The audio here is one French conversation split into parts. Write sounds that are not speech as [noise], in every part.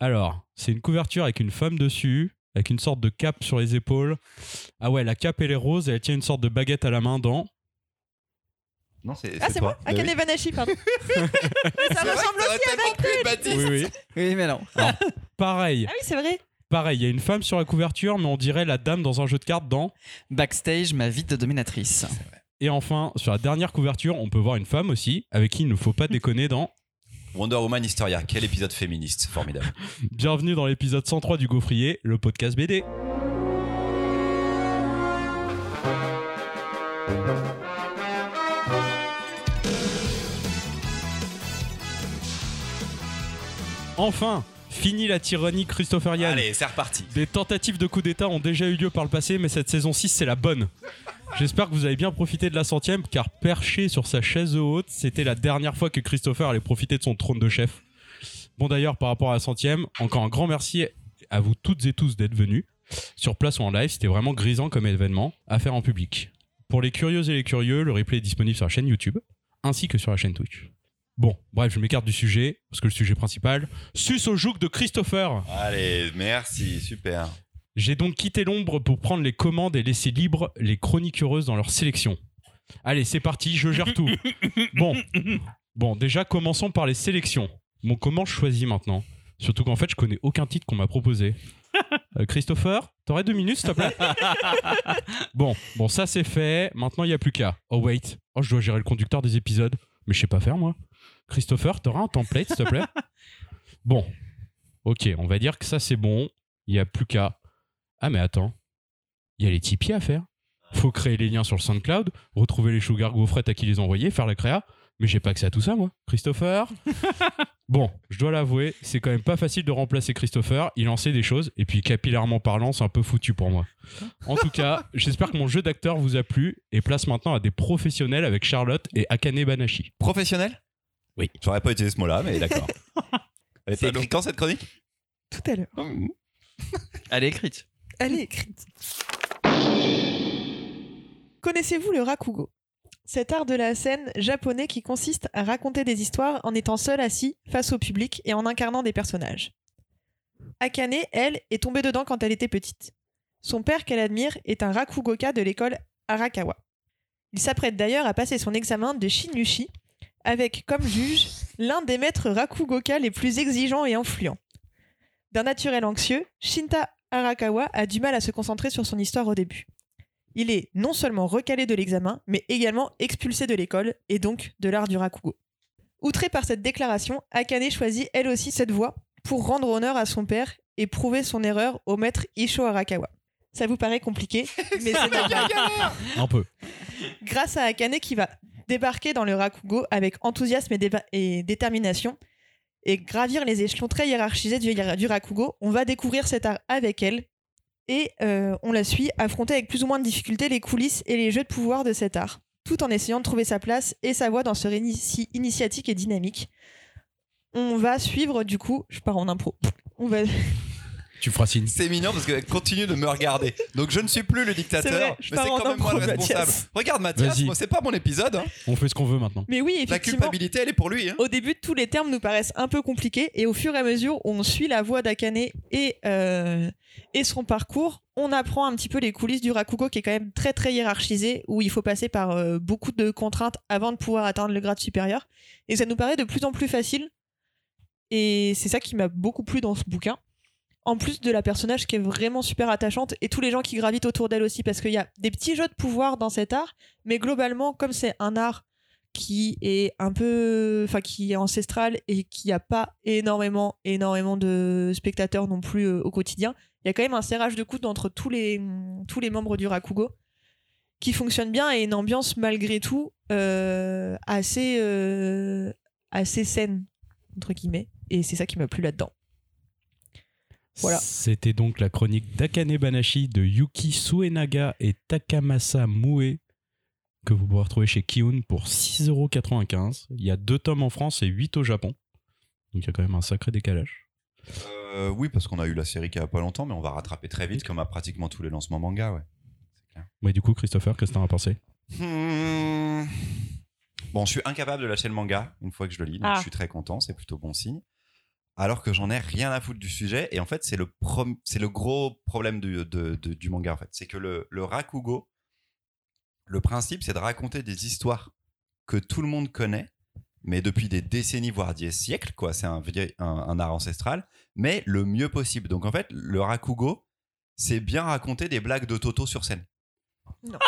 Alors, c'est une couverture avec une femme dessus, avec une sorte de cape sur les épaules. Ah ouais, la cape elle est rose et elle tient une sorte de baguette à la main dans. Non, c'est Ah, c'est moi. Akane Banashi, pardon. [laughs] ça ressemble aussi à Oui, oui. Oui, mais non. Pareil, Ah oui, c'est vrai. pareil, il y a une femme sur la couverture, mais on dirait la dame dans un jeu de cartes dans. Backstage, ma vie de dominatrice. Et enfin, sur la dernière couverture, on peut voir une femme aussi, avec qui il ne faut pas [laughs] déconner dans. Wonder Woman Historia, quel épisode féministe, formidable. [laughs] Bienvenue dans l'épisode 103 du Gaufrier, le podcast BD. Enfin, fini la tyrannie christophérienne. Allez, c'est reparti. Des tentatives de coup d'État ont déjà eu lieu par le passé, mais cette saison 6, c'est la bonne. J'espère que vous avez bien profité de la centième, car perché sur sa chaise haute, c'était la dernière fois que Christopher allait profiter de son trône de chef. Bon d'ailleurs, par rapport à la centième, encore un grand merci à vous toutes et tous d'être venus. Sur place ou en live, c'était vraiment grisant comme événement à faire en public. Pour les curieux et les curieux, le replay est disponible sur la chaîne YouTube, ainsi que sur la chaîne Twitch. Bon, bref, je m'écarte du sujet, parce que le sujet principal, sus au joug de Christopher Allez, merci, super. j'ai donc quitté l'ombre pour prendre les commandes et laisser libres les chroniques heureuses dans leur sélection. Allez, c'est parti, je gère tout. [laughs] Bon, bon, déjà commençons par les sélections. Bon, comment je choisis maintenant? Surtout qu'en fait, je connais aucun titre qu'on m'a proposé. Euh, Christopher, t'aurais deux minutes, s'il te plaît? [laughs] Bon, bon, ça c'est fait. Maintenant, il n'y a plus qu'à. Oh wait, oh, je dois gérer le conducteur des épisodes, mais je sais pas faire moi. Christopher, t'auras un template, s'il te plaît [laughs] Bon, ok, on va dire que ça c'est bon. Il n'y a plus qu'à. Ah mais attends, il y a les Tipeee à faire. Faut créer les liens sur le SoundCloud, retrouver les Sugar gaufrettes à qui les envoyer, faire la créa. Mais j'ai pas accès à tout ça, moi. Christopher [laughs] Bon, je dois l'avouer, c'est quand même pas facile de remplacer Christopher. Il en sait des choses, et puis capillairement parlant, c'est un peu foutu pour moi. En tout cas, j'espère que mon jeu d'acteur vous a plu, et place maintenant à des professionnels avec Charlotte et Akane Banashi. Professionnel Oui. J'aurais pas utilisé ce mot-là, mais d'accord. [laughs] Elle était Salaud. écrite quand cette chronique? Tout à l'heure. Elle est écrite. Elle est écrite. Connaissez-vous le rakugo? Cet art de la scène japonais qui consiste à raconter des histoires en étant seul assis face au public et en incarnant des personnages. Akane, elle, est tombée dedans quand elle était petite. Son père qu'elle admire est un rakugoka de l'école Arakawa. Il s'apprête d'ailleurs à passer son examen de Shinushi avec comme juge l'un des maîtres rakugoka les plus exigeants et influents. D'un naturel anxieux, Shinta Arakawa a du mal à se concentrer sur son histoire au début. Il est non seulement recalé de l'examen, mais également expulsé de l'école et donc de l'art du rakugo. Outrée par cette déclaration, Akane choisit elle aussi cette voie pour rendre honneur à son père et prouver son erreur au maître Isho Arakawa. Ça vous paraît compliqué, [laughs] mais c'est normal. Un peu. Grâce à Akane qui va débarquer dans le Rakugo avec enthousiasme et, détermination et gravir les échelons très hiérarchisés du, Rakugo, on va découvrir cet art avec elle et euh, on la suit affronter avec plus ou moins de difficulté les coulisses et les jeux de pouvoir de cet art, tout en essayant de trouver sa place et sa voix dans ce récit initiatique et dynamique. On va suivre du coup, je pars en impro. On va, Tu feras signe. C'est mignon parce qu'elle continue de me regarder. Donc je ne suis plus le dictateur, vrai, mais c'est quand même moi le responsable. Mathias. Regarde Mathias, moi, c'est pas mon épisode. hein. On fait ce qu'on veut maintenant. mais oui, La effectivement. culpabilité, elle est pour lui. hein. Au début, tous les termes nous paraissent un peu compliqués et au fur et à mesure où on suit la voix d'Akane et, euh, et son parcours, on apprend un petit peu les coulisses du Rakugo qui est quand même très très hiérarchisé où il faut passer par euh, beaucoup de contraintes avant de pouvoir atteindre le grade supérieur. Et ça nous paraît de plus en plus facile et c'est ça qui m'a beaucoup plu dans ce bouquin. En plus de la personnage qui est vraiment super attachante et tous les gens qui gravitent autour d'elle aussi parce qu'il y a des petits jeux de pouvoir dans cet art, mais globalement comme c'est un art qui est un peu enfin qui est ancestral et qui a pas énormément énormément de spectateurs non plus euh, au quotidien il y a quand même un serrage de coude entre tous les tous les membres du Rakugo qui fonctionne bien et une ambiance malgré tout euh, assez euh, assez saine entre guillemets et c'est ça qui m'a plu là-dedans Voilà. C'était donc la chronique d'Akane Banashi de Yuki Suenaga et Takamasa Mue que vous pourrez retrouver chez Kiun pour 6,95€. Il y a deux tomes en France et 8 au Japon. Donc il y a quand même un sacré décalage. Euh, oui, parce qu'on a eu la série qui a pas longtemps, mais on va rattraper très vite, comme à pratiquement tous les lancements manga, ouais. Mais du coup, Christopher, qu'est-ce que t'en as pensé? Hmm. Bon, je suis incapable de lâcher le manga une fois que je le lis, donc Ah. je suis très content, c'est plutôt bon signe. Alors que j'en ai rien à foutre du sujet. Et en fait, c'est le, c'est le gros problème du, de- de- du manga, en fait. C'est que le, le rakugo, le principe, c'est de raconter des histoires que tout le monde connaît, mais depuis des décennies, voire des siècles, quoi. C'est un, un art ancestral, mais le mieux possible. Donc, en fait, le rakugo, c'est bien raconter des blagues de Toto sur scène. Non.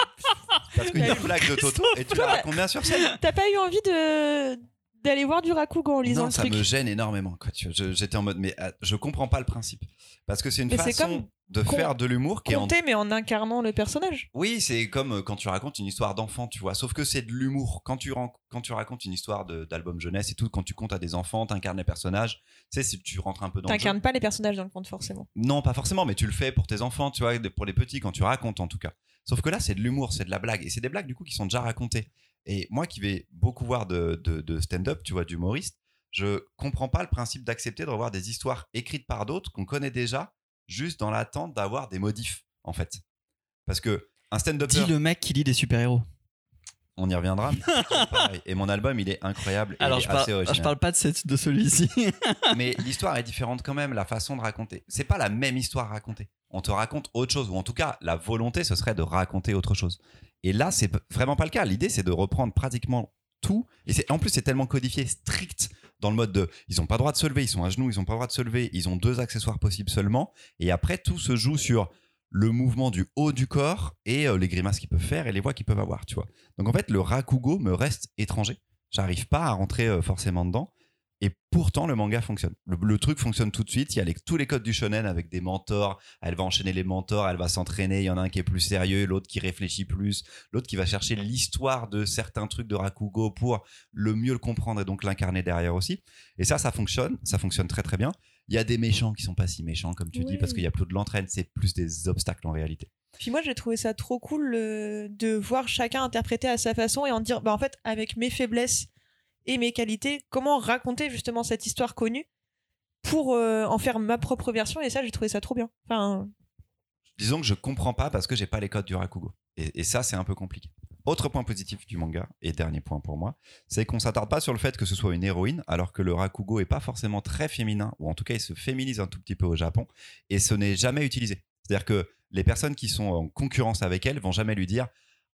Parce qu'il y a une blague de Toto et tu la racontes bien sur scène. T'as pas eu envie de d'aller voir du Rakugo en lisant non, le ça truc me gêne énormément. Quoi. J'étais en mode, mais ah, je comprends pas le principe. Parce que c'est une Mais façon comme de faire de l'humour qui est en. Compter, mais en incarnant le personnage. Oui, c'est comme euh, quand tu racontes une histoire d'enfant, tu vois. Sauf que c'est de l'humour. Quand tu, ran- quand tu racontes une histoire de- d'album jeunesse et tout, quand tu comptes à des enfants, t'incarnes les personnages, tu sais, si tu rentres un peu dans le jeu. Pas les personnages dans le conte, forcément. Non, pas forcément, mais tu le fais pour tes enfants, tu vois, pour les petits, quand tu racontes en tout cas. Sauf que là, c'est de l'humour, c'est de la blague. Et c'est des blagues, du coup, qui sont déjà racontées. Et moi qui vais beaucoup voir de, de- de stand-up, tu vois, d'humoristes, je comprends pas le principe d'accepter de revoir des histoires écrites par d'autres qu'on connaît déjà, juste dans l'attente d'avoir des modifs, en fait. Parce que un stand-up, Dis le mec qui lit des super-héros. on y reviendra. [laughs] et mon album, il est incroyable. et Alors, il je est assez je parle pas de, cette- de celui-ci. [laughs] mais l'histoire est différente quand même, la façon de raconter. C'est pas la même histoire racontée. On te raconte autre chose, ou en tout cas, la volonté, ce serait de raconter autre chose. Et là, c'est vraiment pas le cas. L'idée, c'est de reprendre pratiquement tout. Et en plus, c'est tellement codifié, strict, dans le mode de, ils ont pas le droit de se lever, ils sont à genoux, ils ont pas le droit de se lever, ils ont deux accessoires possibles seulement. Et après, tout se joue sur le mouvement du haut du corps et euh, les grimaces qu'ils peuvent faire et les voix qu'ils peuvent avoir, tu vois. Donc en fait, le rakugo me reste étranger. J'arrive pas à rentrer euh, forcément dedans. Et pourtant, le manga fonctionne. Le, le truc fonctionne tout de suite. Il y a les- tous les codes du shonen avec des mentors. Elle va enchaîner les mentors, elle va s'entraîner. Il y en a un qui est plus sérieux, l'autre qui réfléchit plus, l'autre qui va chercher l'histoire de certains trucs de Rakugo pour le mieux le comprendre et donc l'incarner derrière aussi. Et ça, ça fonctionne. Ça fonctionne très très bien. Il y a des méchants qui sont pas si méchants comme tu dis parce qu'il y a plus de l'entraîne. C'est plus des obstacles en réalité. Puis moi, j'ai trouvé ça trop cool euh, de voir chacun interpréter à sa façon et en dire, bah en fait, avec mes faiblesses et mes qualités, comment raconter justement cette histoire connue pour euh, en faire ma propre version. Et ça, j'ai trouvé ça trop bien. Disons que je comprends pas parce que j'ai pas les codes du Rakugo. Et, et ça, c'est un peu compliqué. Autre point positif du manga, et dernier point pour moi, c'est qu'on s'attarde pas sur le fait que ce soit une héroïne, alors que le Rakugo est pas forcément très féminin, ou en tout cas il se féminise un tout petit peu au Japon, et ce n'est jamais utilisé. C'est-à-dire que les personnes qui sont en concurrence avec elle vont jamais lui dire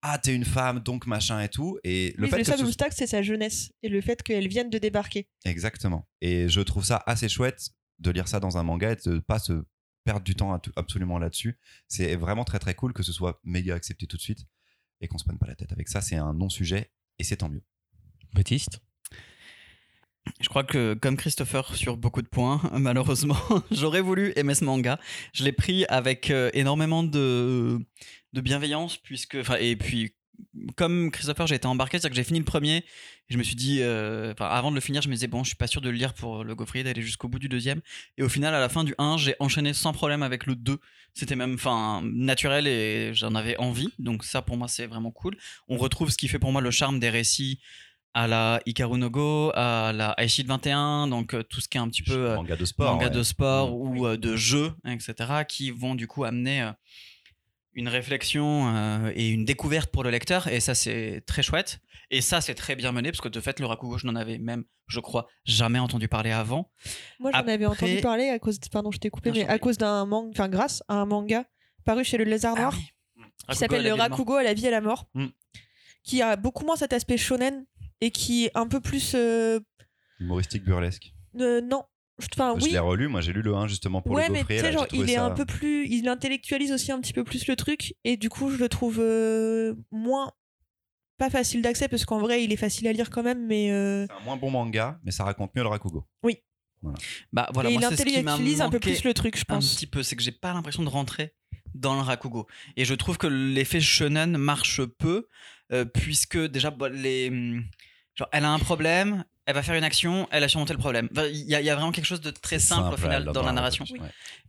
Ah, t'es une femme, donc machin et tout. Et le oui, fait le que seul ce- obstacle, c'est sa jeunesse et le fait qu'elle vienne de débarquer. Exactement. Et je trouve ça assez chouette de lire ça dans un manga et de pas se perdre du temps absolument là-dessus. C'est vraiment très très cool que ce soit méga accepté tout de suite et qu'on se prenne pas la tête avec ça. C'est un non-sujet et c'est tant mieux. Baptiste? Je crois que, comme Christopher sur beaucoup de points, [laughs] malheureusement, [laughs] j'aurais voulu aimer ce manga. Je l'ai pris avec euh, énormément de, de bienveillance, puisque. Et puis, comme Christopher, j'ai été embarqué, c'est-à-dire que j'ai fini le premier, et je me suis dit. euh, avant de le finir, je me disais, bon, je suis pas sûr de le lire pour le gaufrier, d'aller jusqu'au bout du deuxième. Et au final, à la fin du 1, j'ai enchaîné sans problème avec le 2. C'était même enfin, naturel et j'en avais envie. Donc, ça, pour moi, c'est vraiment cool. On retrouve ce qui fait pour moi le charme des récits à la Hikaru no Go, à la Aishid 21, donc euh, tout ce qui est un petit peu euh, manga de sport. manga ouais. de sport Mm. ou euh, de jeux, etc., qui vont du coup amener une réflexion euh, et une découverte pour le lecteur, et ça c'est très chouette. Et ça c'est très bien mené, parce que de fait, le Rakugo, je n'en avais même, je crois, jamais entendu parler avant. Moi, j'en avais Après- entendu parler à cause, pardon, je t'ai coupé, mais à cause d'un manga, enfin grâce à un manga paru chez le Lézard Noir. Ah oui. qui Rakugo s'appelle le. Rakugo à la vie et à la mort, Mm. qui a beaucoup moins cet aspect shonen et qui est un peu plus. euh, Humoristique burlesque. euh, non, enfin Je oui. l'ai relu, moi j'ai lu le 1 justement pour Ouais, le mais tu gaufrier. sais, là, j'ai genre, trouvé il est ça- un peu plus. Il intellectualise aussi un petit peu plus le truc, et du coup, je le trouve euh, moins. Pas facile d'accès, parce qu'en vrai, il est facile à lire quand même, mais. euh, C'est un moins bon manga, mais ça raconte mieux le Rakugo. Bah voilà, et il moi c'est ce qui m'a intellectualise un peu manqué plus le truc, je un pense. petit peu, c'est que j'ai pas l'impression de rentrer dans le Rakugo. Et je trouve que l'effet shonen marche peu, euh, puisque déjà, bah, les, hum, genre, elle a un problème, elle va faire une action, elle a surmonté le problème. Enfin, Il y, a- il y a vraiment quelque chose de très simple, au final dans la narration, ouais.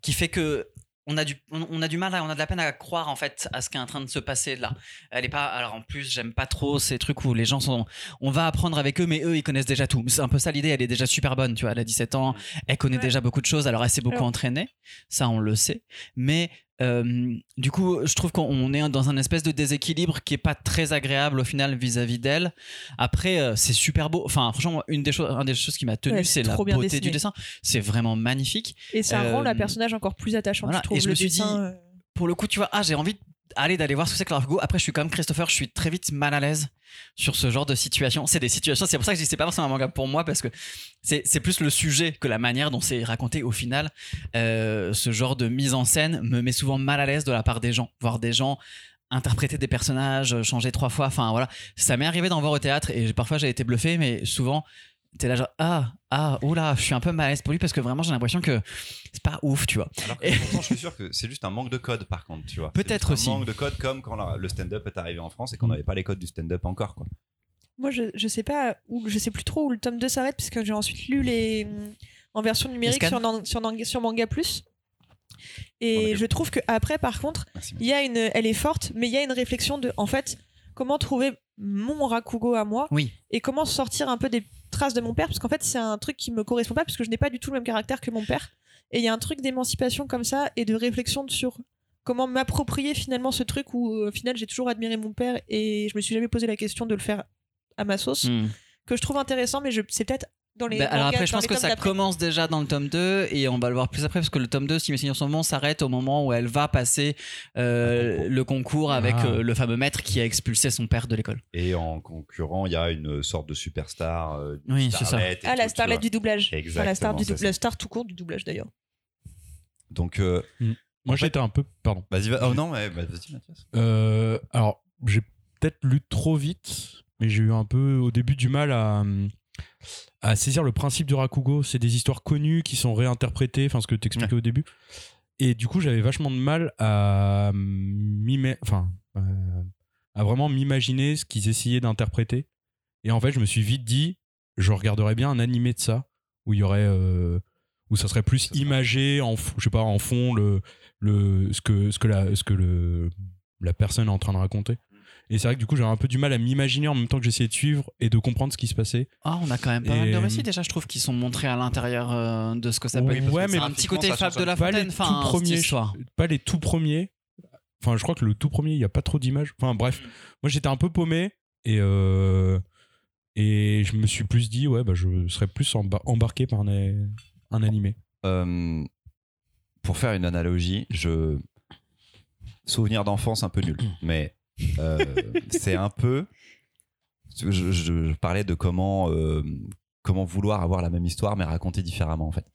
qui fait que on a du, on, on a du mal, à- on a de la peine à croire en fait à ce qui est en train de se passer là. Elle est pas, alors en plus j'aime pas trop ces trucs où les gens sont, on va apprendre avec eux, mais eux ils connaissent déjà tout. C'est un peu ça l'idée. Elle est déjà super bonne, tu vois. Elle a 17 ans, elle connaît Ouais. déjà beaucoup de choses. Alors elle s'est beaucoup Alors- entraînée, ça on le sait. Mais Euh, du coup, je trouve qu'on est dans un espèce de déséquilibre qui est pas très agréable au final vis-à-vis d'elle. Après, euh, c'est super beau. Enfin, franchement, une des choses, un des choses qui m'a tenu, Ouais, c'est la beauté dessiné. du dessin. C'est vraiment magnifique. Et ça Euh, rend la personnage encore plus attachante, voilà, je trouve. et je le me suis dessin, dit- euh, Pour le coup, tu vois, ah, j'ai envie d'aller d'aller voir ce que c'est que l'argot. Après, je suis comme Christopher, je suis très vite mal à l'aise sur ce genre de situation. C'est des situations, c'est pour ça que je dis c'est pas forcément un manga pour moi parce que c'est c'est plus le sujet que la manière dont c'est raconté au final. Euh, ce genre de mise en scène me met souvent mal à l'aise de la part des gens, voir des gens interpréter des personnages, changer trois fois. Enfin voilà, ça m'est arrivé d'en voir au théâtre et parfois j'ai été bluffé, mais souvent t'es là genre ah ah oula, je suis un peu mal à l'aise pour lui parce que vraiment j'ai l'impression que c'est pas ouf, tu vois. Alors que pourtant, je suis sûr [laughs] que c'est juste un manque de code, par contre, tu vois. Peut-être aussi. Un manque de code comme quand la- le stand-up est arrivé en France et qu'on Mm. n'avait pas les codes du stand-up encore, quoi. Moi, je, je sais pas où, je sais plus trop où le tome 2 s'arrête, puisque j'ai ensuite lu les en version numérique sur, sur, Manga Plus. Et a je trouve que après, par contre, il y a une, elle est forte, mais il y a une réflexion de, en fait, comment trouver mon Rakugo à moi Oui. et comment sortir un peu des traces de mon père, parce qu'en fait, c'est un truc qui me correspond pas, parce que je n'ai pas du tout le même caractère que mon père. Et il y a un truc d'émancipation comme ça et de réflexion sur comment m'approprier finalement ce truc où, au final, j'ai toujours admiré mon père et je me suis jamais posé la question de le faire à ma sauce, Hmm. que je trouve intéressant, mais je, c'est peut-être dans les. Bah, alors après, je pense que ça commence déjà dans le tome 2 et on va le voir plus après parce que le tome 2, si mes souvenirs sont bons, s'arrête au moment où elle va passer euh, le concours avec Ah. euh, le fameux maître qui a expulsé son père de l'école. Et en concurrent, il y a une sorte de superstar. euh, Oui, c'est ça. Ah, la tout, tu starlet vois. du doublage. Enfin, la star, Exactement, du c'est dou- la star tout court du doublage d'ailleurs. Donc, euh, Moi, En fait- j'étais un peu. Pardon. vas-y, va- oh non, mais bah, vas-y, Mathias. Euh, alors, j'ai peut-être lu trop vite, mais j'ai eu un peu au début du mal à, à saisir le principe du Rakugo. C'est des histoires connues qui sont réinterprétées, enfin ce que tu expliquais au début. Et du coup, j'avais vachement de mal à enfin, euh, à vraiment m'imaginer ce qu'ils essayaient d'interpréter. Et en fait, je me suis vite dit, je regarderais bien un animé de ça, où il y aurait, euh, où ça serait plus Ça imagé en, je sais pas, en fond le, le, ce que, ce que la, ce que le, la personne est en train de raconter. Et c'est vrai que du coup, j'avais un peu du mal à m'imaginer en même temps que j'essayais de suivre et de comprendre ce qui se passait. Ah, on a quand même pas mal Et- de récits déjà, je trouve, qui sont montrés à l'intérieur euh, de ce que ça peut Oui, être. ouais, mais un petit côté fable de la fontaine, enfin, premiers, pas les tout premiers. Enfin, je crois que le tout premier, il n'y a pas trop d'images. Enfin, bref, moi j'étais un peu paumé et euh, et je me suis plus dit ouais, bah je serais plus emba- embarqué par un, un animé. Euh, pour faire une analogie, je souvenir d'enfance un peu nul, mais euh, c'est un peu. Je, je- je parlais de comment euh, comment vouloir avoir la même histoire mais raconter différemment en fait.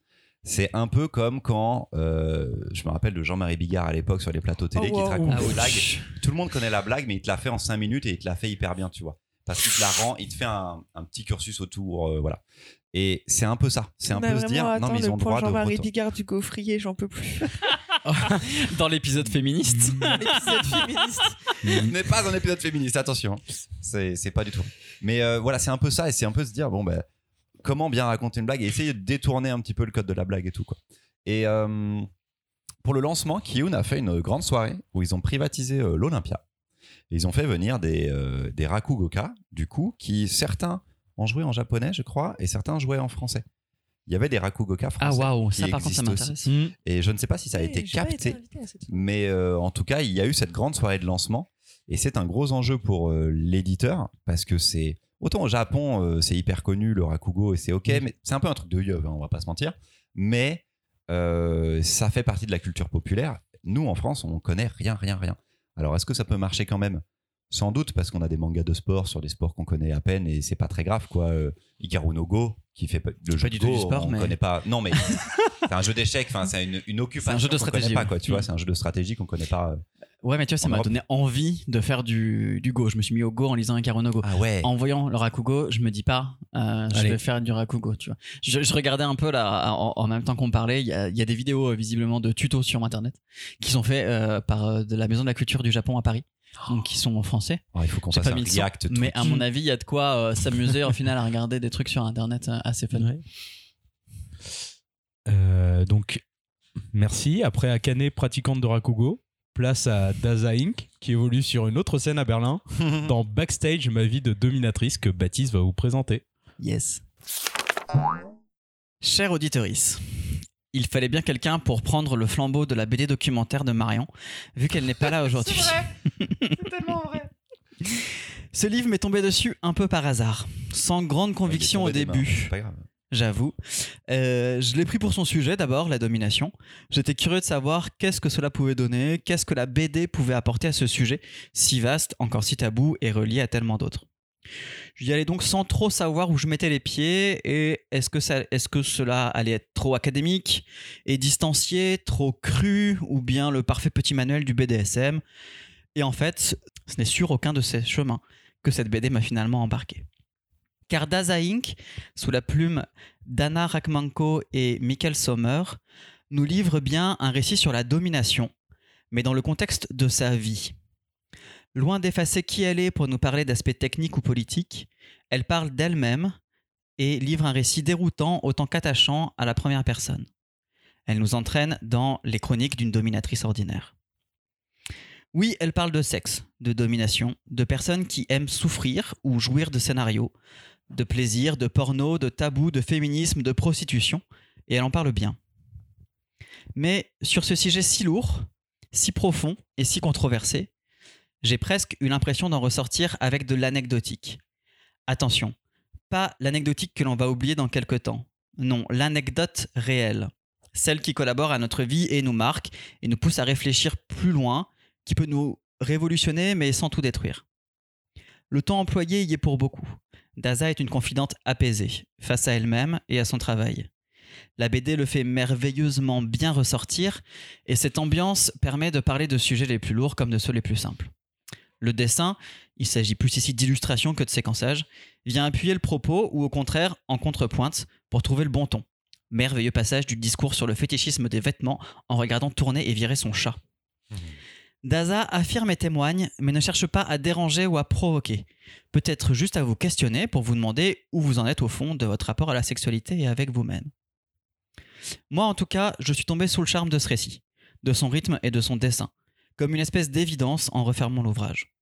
C'est un peu comme quand euh, je me rappelle de Jean-Marie Bigard à l'époque sur les plateaux télé Oh, qui te raconte oui. blagues. Tout le monde connaît la blague, mais il te la fait en 5 minutes et il te la fait hyper bien, tu vois. Parce qu'il te la rend, il te fait un, un petit cursus autour, voilà. Et c'est un peu ça. C'est un peu se dire, non, mais ils ont le droit de. Jean-Marie Bigard du gaufrier, j'en peux plus. [laughs] [laughs] Dans l'épisode féministe. L'épisode féministe. [laughs] N'est pas un épisode féministe, attention. C'est pas du tout. Mais euh, voilà, c'est un peu ça, et c'est un peu se dire, bon, ben, comment bien raconter une blague et essayer de détourner un petit peu le code de la blague et tout, quoi. Et euh, pour le lancement, Kiyun a fait une grande soirée où ils ont privatisé euh, l'Olympia. Et ils ont fait venir des, euh, des Rakugoka, du coup, qui certains ont joué en japonais, je crois, et certains jouaient en français. Il y avait des Rakugoka Ah français. waouh, qui ça par contre ça m'intéresse. Mm. Et je ne sais pas si ça a été capté. invité Mais euh, en tout cas, il y a eu cette grande soirée de lancement et c'est un gros enjeu pour euh, l'éditeur parce que c'est autant au Japon euh, c'est hyper connu le rakugo et c'est ok, Mm. mais c'est un peu un truc de yeuve, hein, on va pas se mentir. Mais euh, ça fait partie de la culture populaire. Nous en France, on connaît rien, rien, rien. Alors est-ce que ça peut marcher quand même? Sans doute parce qu'on a des mangas de sport sur des sports qu'on connaît à peine et c'est pas très grave quoi. Euh, Hikaru no Go qui fait pas- le jeu du de tout Go, du sport, on mais- connaît pas. Non mais [laughs] c'est un jeu d'échecs. Enfin c'est une, une occupation. jeu de stratégie, pas quoi. Tu vois, Mm. c'est un jeu de stratégie qu'on connaît pas. euh. Ouais, mais tu vois, ça m'a donné envie de faire du, du Go. Je me suis mis au Go en lisant un no Go. Ah ouais. En voyant le Rakugo, je me dis pas, euh, je vais faire du Rakugo, tu vois. Je, je regardais un peu là, en, en même temps qu'on parlait, il y a, il y a des vidéos euh, visiblement de tutos sur internet qui sont faits euh, par de la Maison de la Culture du Japon à Paris, donc qui sont en français. Oh, il faut qu'on fasse pas un react. mais à mon avis, il y a de quoi euh, s'amuser au final à regarder des trucs sur internet euh, assez fun. Ouais. Euh, donc, merci. Après Akane, pratiquante de Rakugo, place à Daza Inc., qui évolue sur une autre scène à Berlin, [laughs] dans Backstage, ma vie de dominatrice, que Baptiste va vous présenter. Yes. Cher auditorice, il fallait bien quelqu'un pour prendre le flambeau de la BD documentaire de Marion, vu qu'elle n'est pas là [laughs] aujourd'hui. C'est vrai. [laughs] C'est tellement vrai. Ce livre m'est tombé dessus un peu par hasard, sans grande conviction au début. C'est pas grave. j'avoue. Euh, je l'ai pris pour son sujet d'abord, la domination. J'étais curieux de savoir qu'est-ce que cela pouvait donner, qu'est-ce que la BD pouvait apporter à ce sujet, si vaste, encore si tabou et relié à tellement d'autres. J'y allais donc sans trop savoir où je mettais les pieds et est-ce que, cela allait être trop académique et distancié, trop cru ou bien le parfait petit manuel du BDSM. Et en fait, ce n'est sur aucun de ces chemins que cette BD m'a finalement embarqué. Car Daza Inc., sous la plume d'Anna Rachmanko et Michael Sommer, nous livre bien un récit sur la domination, mais dans le contexte de sa vie. Loin d'effacer qui elle est pour nous parler d'aspects techniques ou politiques, elle parle d'elle-même et livre un récit déroutant autant qu'attachant à la première personne. Elle nous entraîne dans les chroniques d'une dominatrice ordinaire. Oui, elle parle de sexe, de domination, de personnes qui aiment souffrir ou jouir de scénarios, de plaisir, de porno, de tabou, de féminisme, de prostitution, et elle en parle bien. Mais sur ce sujet si lourd, si profond et si controversé, j'ai presque eu l'impression d'en ressortir avec de l'anecdotique. Attention, pas l'anecdotique que l'on va oublier dans quelque temps. Non, l'anecdote réelle. Celle qui collabore à notre vie et nous marque et nous pousse à réfléchir plus loin, qui peut nous révolutionner mais sans tout détruire. Le temps employé y est pour beaucoup. Daza est une confidente apaisée face à elle-même et à son travail. La BD le fait merveilleusement bien ressortir et cette ambiance permet de parler de sujets les plus lourds comme de ceux les plus simples. Le dessin, il s'agit plus ici d'illustration que de séquençage, vient appuyer le propos ou au contraire en contrepointe pour trouver le bon ton. Merveilleux passage du discours sur le fétichisme des vêtements en regardant tourner et virer son chat. Daza affirme et témoigne, mais ne cherche pas à déranger ou à provoquer. Peut-être juste à vous questionner pour vous demander où vous en êtes au fond de votre rapport à la sexualité et avec vous-même. Moi, en tout cas, je suis tombé sous le charme de ce récit, de son rythme et de son dessin, comme une espèce d'évidence en refermant l'ouvrage.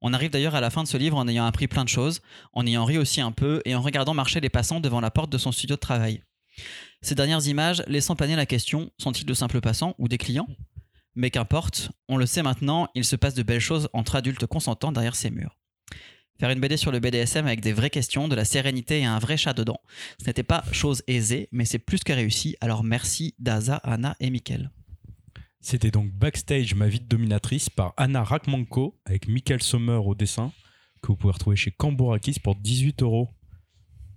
On arrive d'ailleurs à la fin de ce livre en ayant appris plein de choses, en ayant ri aussi un peu et en regardant marcher les passants devant la porte de son studio de travail. Ces dernières images laissant planer la question sont-ils de simples passants ou des clients? Mais qu'importe, on le sait maintenant, il se passe de belles choses entre adultes consentants derrière ces murs. Faire une BD sur le BDSM avec des vraies questions, de la sérénité et un vrai chat dedans, ce n'était pas chose aisée, mais c'est plus que réussi, alors merci Daza, Anna et Mickaël. C'était donc Backstage, ma vie de dominatrice par Anna Rachmanko avec Michael Sommer au dessin que vous pouvez retrouver chez Cambourakis pour 18 euros.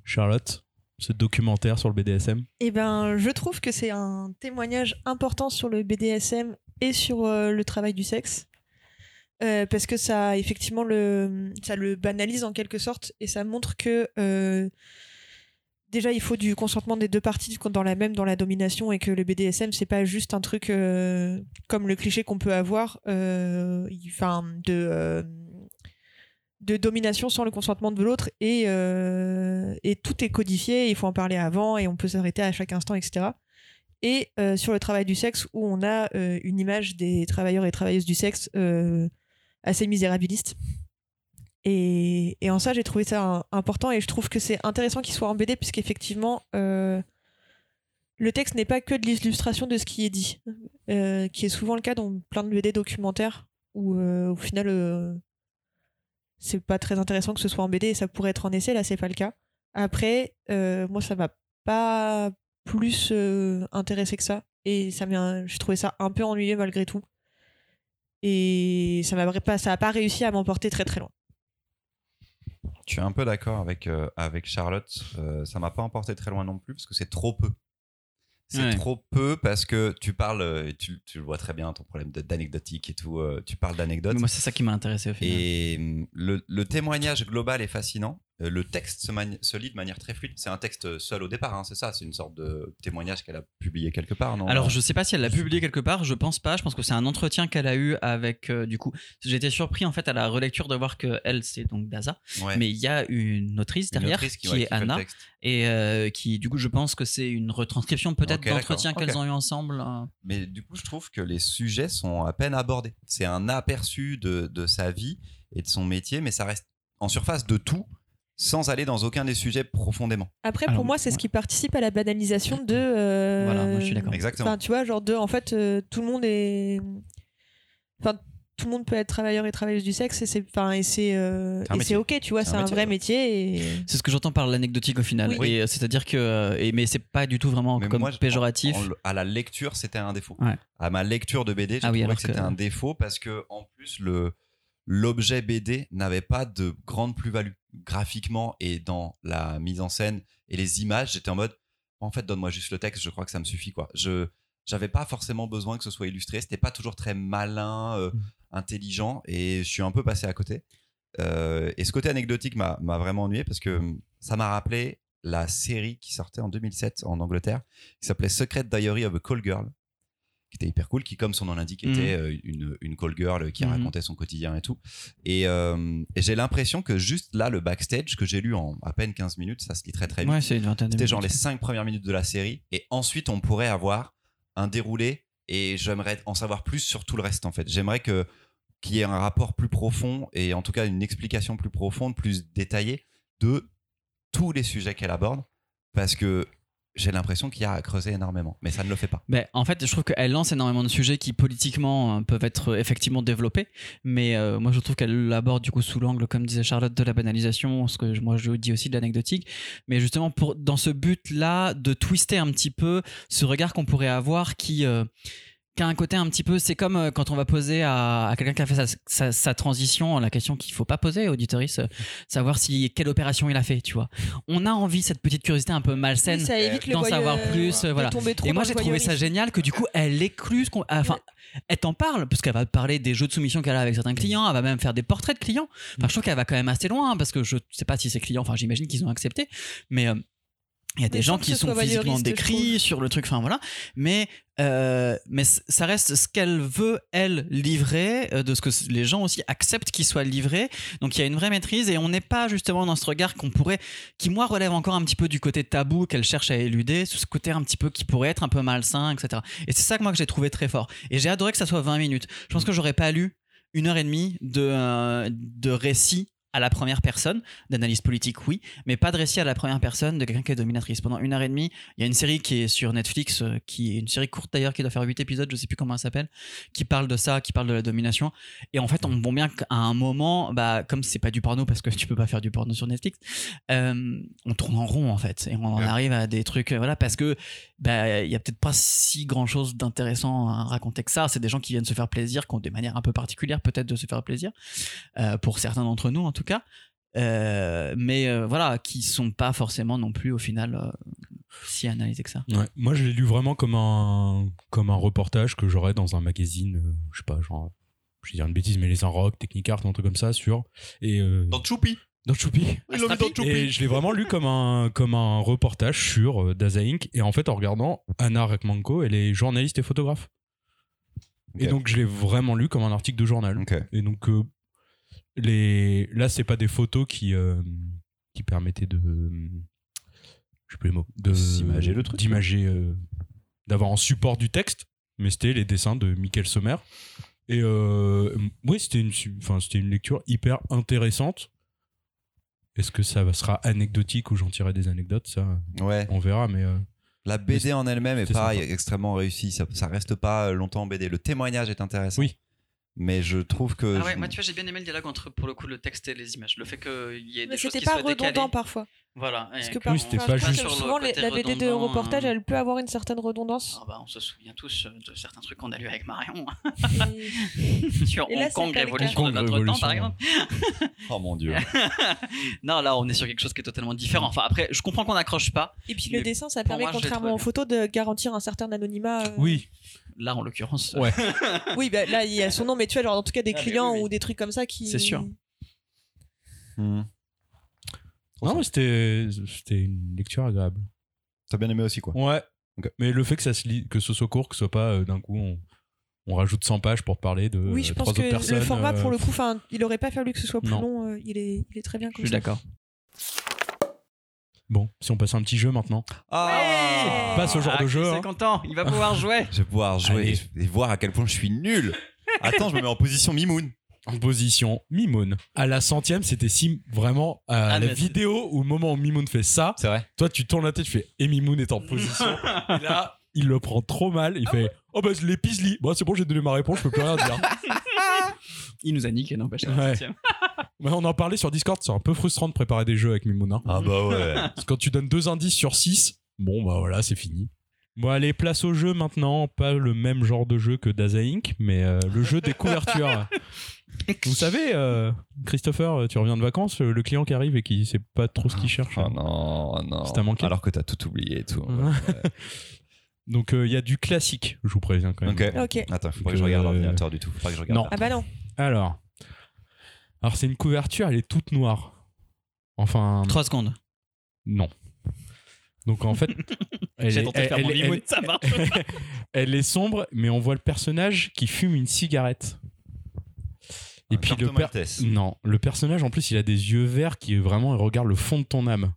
Charlotte, ce documentaire sur le BDSM Eh ben, je trouve que c'est un témoignage important sur le BDSM et sur euh, le travail du sexe. Euh, parce que ça, effectivement, le, ça le banalise en quelque sorte et ça montre que euh, déjà il faut du consentement des deux parties dans la même dans la domination et que le BDSM c'est pas juste un truc euh, comme le cliché qu'on peut avoir, euh, enfin de euh, de domination sans le consentement de l'autre et, tout est codifié, il faut en parler avant et on peut s'arrêter à chaque instant, etc. Et sur le travail du sexe, où on a une image des travailleurs et travailleuses du sexe assez misérabiliste. Et, en ça, j'ai trouvé ça important et je trouve que c'est intéressant qu'il soit en BD, puisqu'effectivement, euh, le texte n'est pas que de l'illustration de ce qui est dit, euh, qui est souvent le cas dans plein de BD documentaires, où euh, au final, euh, c'est pas très intéressant que ce soit en BD et ça pourrait être en essai, là, c'est pas le cas. Après, moi, ça m'a pas plus intéressé que ça. Et ça j'ai trouvé ça un peu ennuyeux malgré tout. Et ça m'a pas réussi à m'emporter très très loin. Je suis un peu d'accord avec, euh, avec Charlotte. Euh, ça m'a pas emporté très loin non plus parce que c'est trop peu. C'est Ouais. trop peu parce que tu parles, euh, et tu, tu le vois très bien, ton problème d'anecdotique et tout. euh, tu parles d'anecdotes. Moi, c'est ça qui m'a intéressé au final. Et hum, le, le témoignage global est fascinant. Euh, Le texte se, se lit de manière très fluide. C'est un texte seul au départ, hein, c'est ça. C'est une sorte de témoignage qu'elle a publié quelque part, non? Alors, je sais pas si elle l'a publié quelque part, je pense pas. Je pense que c'est un entretien qu'elle a eu avec. euh, du coup, j'étais surpris en fait à la relecture de voir que elle, c'est donc Daza. Ouais. Mais il y a une autrice Une derrière autrice qui, ouais, est Anna et euh, qui, du coup, je pense que c'est une retranscription peut-être Ok, d'entretien qu'elles ont eu ensemble. euh. Mais du coup, je trouve que les sujets sont à peine abordés. C'est un aperçu de, de sa vie et de son métier, mais ça reste en surface de tout. Sans aller dans aucun des sujets profondément. Après, Alors, pour moi, c'est ce qui participe à la banalisation de. euh, Voilà, moi, je suis d'accord. Exactement. Enfin, tu vois, genre de, en fait, euh, tout le monde est, enfin, tout le monde peut être travailleur et travailleuse du sexe et c'est, enfin, et c'est, euh, C'est c'est ok, tu vois, C'est c'est un vrai métier et. C'est ce que j'entends par l'anecdotique au final. Oui. Et euh, c'est-à-dire que, euh, et, mais c'est pas du tout vraiment Mais comme moi, péjoratif. en- en- à la lecture, c'était un défaut. Ouais. À ma lecture de BD, j'ai Ah oui, trouvé que c'était que- un défaut parce que en plus le l'objet BD n'avait pas de grande plus-value graphiquement et dans la mise en scène et les images. J'étais en mode, en fait, donne-moi juste le texte, je crois que ça me suffit quoi. Je j'avais pas forcément besoin que ce soit illustré. C'était pas toujours très malin, euh, Mm. intelligent et je suis un peu passé à côté. Euh, et ce côté anecdotique m'a m'a vraiment ennuyé parce que ça m'a rappelé la série qui sortait en 2007 en Angleterre, qui s'appelait Secret Diary of a Call Girl, qui était hyper cool, qui, comme son nom l'indique, Mhm. était euh, une, une call girl qui Mhm. racontait son quotidien et tout. Et, euh, et j'ai l'impression que juste là, le backstage que j'ai lu en à peine 15 minutes, ça se lit très très vite. Ouais, C'était genre les minutes. cinq premières minutes de la série. Et ensuite, on pourrait avoir un déroulé. Et j'aimerais en savoir plus sur tout le reste, en fait. J'aimerais que qu'il y ait un rapport plus profond et en tout cas une explication plus profonde, plus détaillée de tous les sujets qu'elle aborde. Parce que j'ai l'impression qu'il y a à creuser énormément. Mais ça ne le fait pas. Ben, en fait, je trouve qu'elle lance énormément de sujets qui politiquement euh, peuvent être euh, effectivement développés, mais euh, moi je trouve qu'elle l'aborde du coup sous l'angle, comme disait Charlotte, de la banalisation, ce que moi je dis aussi de l'anecdotique, mais justement pour dans ce but-là de twister un petit peu ce regard qu'on pourrait avoir qui qui a un côté un petit peu, c'est comme euh, quand on va poser à, à quelqu'un qui a fait sa, sa- sa transition, la question qu'il faut pas poser, auditoris, euh, savoir si quelle opération il a fait, tu vois. On a envie cette petite curiosité un peu malsaine. D'en savoir plus, de euh, voilà. Et moi j'ai trouvé ça génial que du coup elle écluse, qu'on- enfin elle t'en parle parce qu'elle va parler des jeux de soumission qu'elle a avec certains clients, elle va même faire des portraits de clients. Enfin je trouve qu'elle va quand même assez loin hein, parce que je sais pas si ces clients, enfin j'imagine qu'ils ont accepté, mais euh, il y a des Mais gens qui sont physiquement décrits sur le truc, enfin voilà. Mais euh, mais ça reste ce qu'elle veut elle livrer, euh, de ce que les gens aussi acceptent qu'il soit livré. Donc il y a une vraie maîtrise et on n'est pas justement dans ce regard qu'on pourrait, qui moi relève encore un petit peu du côté tabou qu'elle cherche à éluder, ce côté un petit peu qui pourrait être un peu malsain, etc. Et c'est ça que moi que j'ai trouvé très fort. Et j'ai adoré que ça soit 20 minutes. Je pense que j'aurais pas lu une heure et demie de, euh, de récit à la première personne, d'analyse politique, oui, mais pas de récit à la première personne de quelqu'un qui est dominatrice. Pendant une heure et demie, il y a une série qui est sur Netflix, euh, qui est une série courte d'ailleurs, qui doit faire 8 épisodes, je sais plus comment elle s'appelle, qui parle de ça, qui parle de la domination. Et en fait, on voit bien qu'à un moment, bah, comme c'est pas du porno, parce que [laughs] tu peux pas faire du porno sur Netflix, euh, on tourne en rond en fait. Et on en Ouais. arrive à des trucs, euh, voilà, parce que bah, il y a peut-être pas si grand chose d'intéressant à raconter que ça. C'est des gens qui viennent se faire plaisir, qui ont des manières un peu particulières peut-être de se faire plaisir, euh, pour certains d'entre nous en tout cas. Euh, mais euh, voilà, qui sont pas forcément non plus au final euh, si analysés que ça. Ouais. Moi, je l'ai lu vraiment comme un, comme un reportage que j'aurais dans un magazine, euh, je sais pas, genre, je vais dire une bêtise, mais les Rock, Technicart, un truc comme ça, sur. Et, euh, Dans Choupi dans Choupi. Il l'a mis dans Choupi. Et je l'ai vraiment lu comme un, comme un reportage sur euh, Daza Inc. Et en fait, en regardant, Anna Rekmanko, elle est journaliste et photographe. Et donc, je l'ai vraiment lu comme un article de journal. Et donc, euh, les... là, c'est pas des photos qui, euh, qui permettaient de. Je sais plus les mots. De, S'imager le truc. D'imager. euh, D'avoir en support du texte. Mais c'était les dessins de Michael Sommer. Et euh, oui, c'était une, enfin, une lecture hyper intéressante. Est-ce que ça sera anecdotique ou j'en tirerai des anecdotes Ça, Ouais. on verra. Mais euh, La BD en elle-même est pareil, sympa. extrêmement réussie. Ça, ça reste pas longtemps en BD. Le témoignage est intéressant. Oui. Mais je trouve que. Ah ouais, je- moi tu vois, j'ai bien aimé le dialogue entre pour le coup le texte et les images. Le fait qu'il y ait Mais des choses c'était qui pas décalées. redondant parfois. Voilà. Parce que qu'on Oui, c'était parfois, pas juste- que sur le souvent les- la BD de reportage, euh, elle peut avoir une certaine redondance. Ah bah, on se souvient tous euh, de certains trucs qu'on a lu avec Marion Et- [laughs] sur Et là, Hong Kong, le révolution cas. de notre Kong, temps, par exemple. [laughs] Oh mon dieu. [laughs] non, là, on est sur quelque chose qui est totalement différent. Enfin, après, je comprends qu'on n'accroche pas. Et puis Mais le dessin, ça permet, moi, contrairement aux photos, de garantir un certain anonymat. euh, oui, Là, en l'occurrence, Ouais. [laughs] Oui, bah, là, il y a son nom, mais tu vois, genre, en tout cas, des Ah, clients oui, oui. ou des trucs comme ça qui. C'est sûr. Hmm. non, mais c'était, c'était une lecture agréable. T'as bien aimé aussi, quoi. Ouais. Mais le fait que ça se lit, que ce soit court, que ce soit pas euh, d'un coup on, on rajoute 100 pages pour parler de Oui, je euh, pense que personnes. le format, pour le euh, coup, enfin, il aurait pas fallu que ce soit plus Non. long. euh, il, est, il est très bien je comme suis ça. d'accord. Bon, si on passe un petit jeu maintenant. Ah Pas ce genre Ah, de jeu. Chris hein. est content, il va pouvoir [laughs] jouer. Je vais pouvoir jouer Allez. et voir à quel point je suis nul. Attends, je me mets en position Mimoun. en position Mimoun. À la centième, c'était si vraiment à Ah, la vidéo où au moment où Mimoun fait ça, C'est vrai toi tu tournes la tête, tu fais et Mimoun est en position. [laughs] et là, il le prend trop mal. Il fait oh bah je l'ai. Bon c'est bon, j'ai donné ma réponse, je peux plus rien dire. [laughs] Il nous a niqué, n'empêche. la Ouais. on en parlait sur Discord, c'est un peu frustrant de préparer des jeux avec Mimoun. hein. Ah bah ouais. Parce que quand tu donnes deux indices sur 6, bon bah voilà, c'est fini. Bon allez, place au jeu maintenant, pas le même genre de jeu que Daza Inc, mais euh, le jeu des couvertures. [laughs] Vous savez, euh, Christopher, tu reviens de vacances, le client qui arrive et qui sait pas trop ce qu'il cherche. Oh non, oh non. T'a manqué Alors que t'as tout oublié et tout. Ouais. [laughs] Donc euh, il y a du classique, je vous préviens quand même. Ok. Ok. Attends, faut pas que je regarde euh, l'ordinateur du tout. Faut pas que je regarde. Non. Ah bah non. Alors, alors c'est une couverture, elle est toute noire. Enfin, 3 secondes. non. Donc en fait, [laughs] elle J'ai est, tenté de faire elle- mon elle- ça [laughs] est sombre, mais on voit le personnage qui fume une cigarette. Et Un puis le per- non, le personnage en plus il a des yeux verts qui vraiment il regarde le fond de ton âme.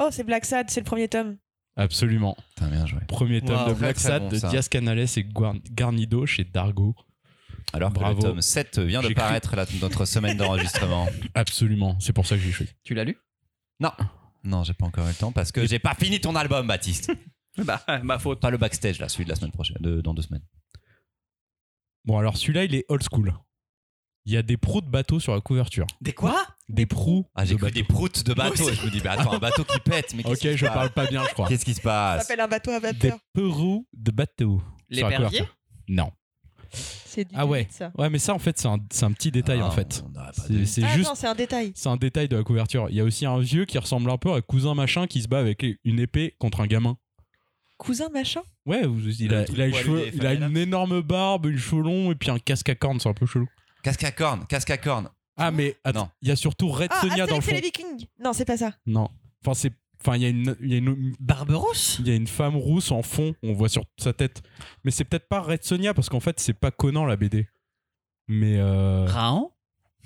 Oh, c'est Black Sad, c'est le premier tome. Absolument. Putain, bien joué. Premier tome Wow. de Black Sad bon, de. Diaz Canales et Guar- Garnido chez Dargo. Alors que Bravo. le tome 7 vient de paraître là, notre semaine d'enregistrement. [laughs] Absolument, c'est pour ça que j'ai choisi. Tu l'as lu? Non, j'ai pas encore eu le temps parce que j'ai pas fini ton album, Baptiste. [laughs] Bah, ma faute. Pas le backstage là, celui de la semaine prochaine, de- dans deux semaines. Bon alors celui-là il est old school. Il y a des proues de bateau sur la couverture. Des quoi? Des proues. Ah, j'ai de cru bateau. des proutes de bateau. Je me dis, mais attends, un bateau qui pète. Mais qu'est-ce Ok, je parle pas bien, je crois. Qu'est-ce qui se Ça passe s'appelle un bateau à Des vapeur. proues de bateau. Les sur la perviers couverture. Non. C'est du Ah ouais. ça. Ouais, mais ça en fait c'est un, c'est un petit détail Ah, en fait. C'est c'est ah juste non, c'est un détail. C'est un détail de la couverture. Il y a aussi un vieux qui ressemble un peu à cousin machin qui se bat avec une épée contre un gamin. Cousin machin Ouais, il a, il cheveux- il une énorme barbe, une cheveux longs et puis un casque à cornes, c'est un peu chelou. Casque à cornes, casque à cornes. Ah mais attends, Non. il y a surtout Red Ah, Sonia dans le fond. les Vikings Non, c'est pas ça. Non, enfin c'est, enfin il y a une, il y a une, Barberousse il y a une femme rousse en fond, on voit sur sa tête. Mais c'est peut-être pas Red Sonia parce qu'en fait c'est pas Conan la BD. Mais euh, Raon?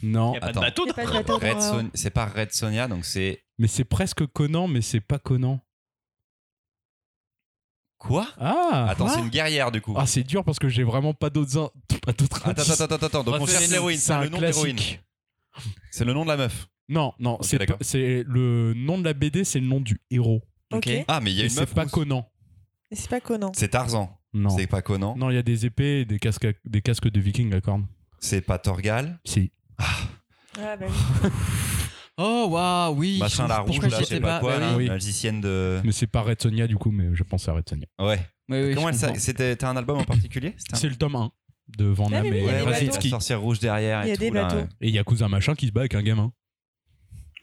Non, Y a pas Attends. de bateau Y a pas de bateau Red Son- C'est pas Red Sonia, donc c'est. mais c'est presque Conan, mais c'est pas Conan. Quoi? Ah, Attends, c'est une guerrière du coup. Ah c'est dur parce que j'ai vraiment pas d'autres, in- [laughs] pas d'autres Attends, indices. attends, attends, attends. Donc on cherche une- l'héroïne. C'est le nom de l'héroïne. classique. C'est le nom de la meuf. Non, non, Ok, c'est d'accord. pas- c'est le nom de la BD, c'est le nom du héros. Ok. Ok. Ah, mais il y a Et une c'est meuf. pas rousse. Conan. C'est pas Conan. C'est Tarzan. Non. C'est pas Conan. Non, il y a des épées et des casques, à- des casques de vikings à cornes. C'est pas Torgal. Si. Ah bah oui. [laughs] Oh, waouh, oui. Machin la rouge, Pourquoi là, j'y je sais étais pas quoi, Bah là, oui. oui. magicienne de. Mais c'est pas Red Sonia du coup, mais je pense à Red Sonia. Ouais. Oui, oui, Comment je elle s'a- comprends. C'était t'as un album en particulier C'était un- C'est le tome 1 de Van Ah Damme oui, et il y a Ouais, des ouais, la Krasinski. sorcière rouge derrière Il y et a tout. des là, bateaux. ouais. Et il y a cousin machin qui se bat avec un gamin.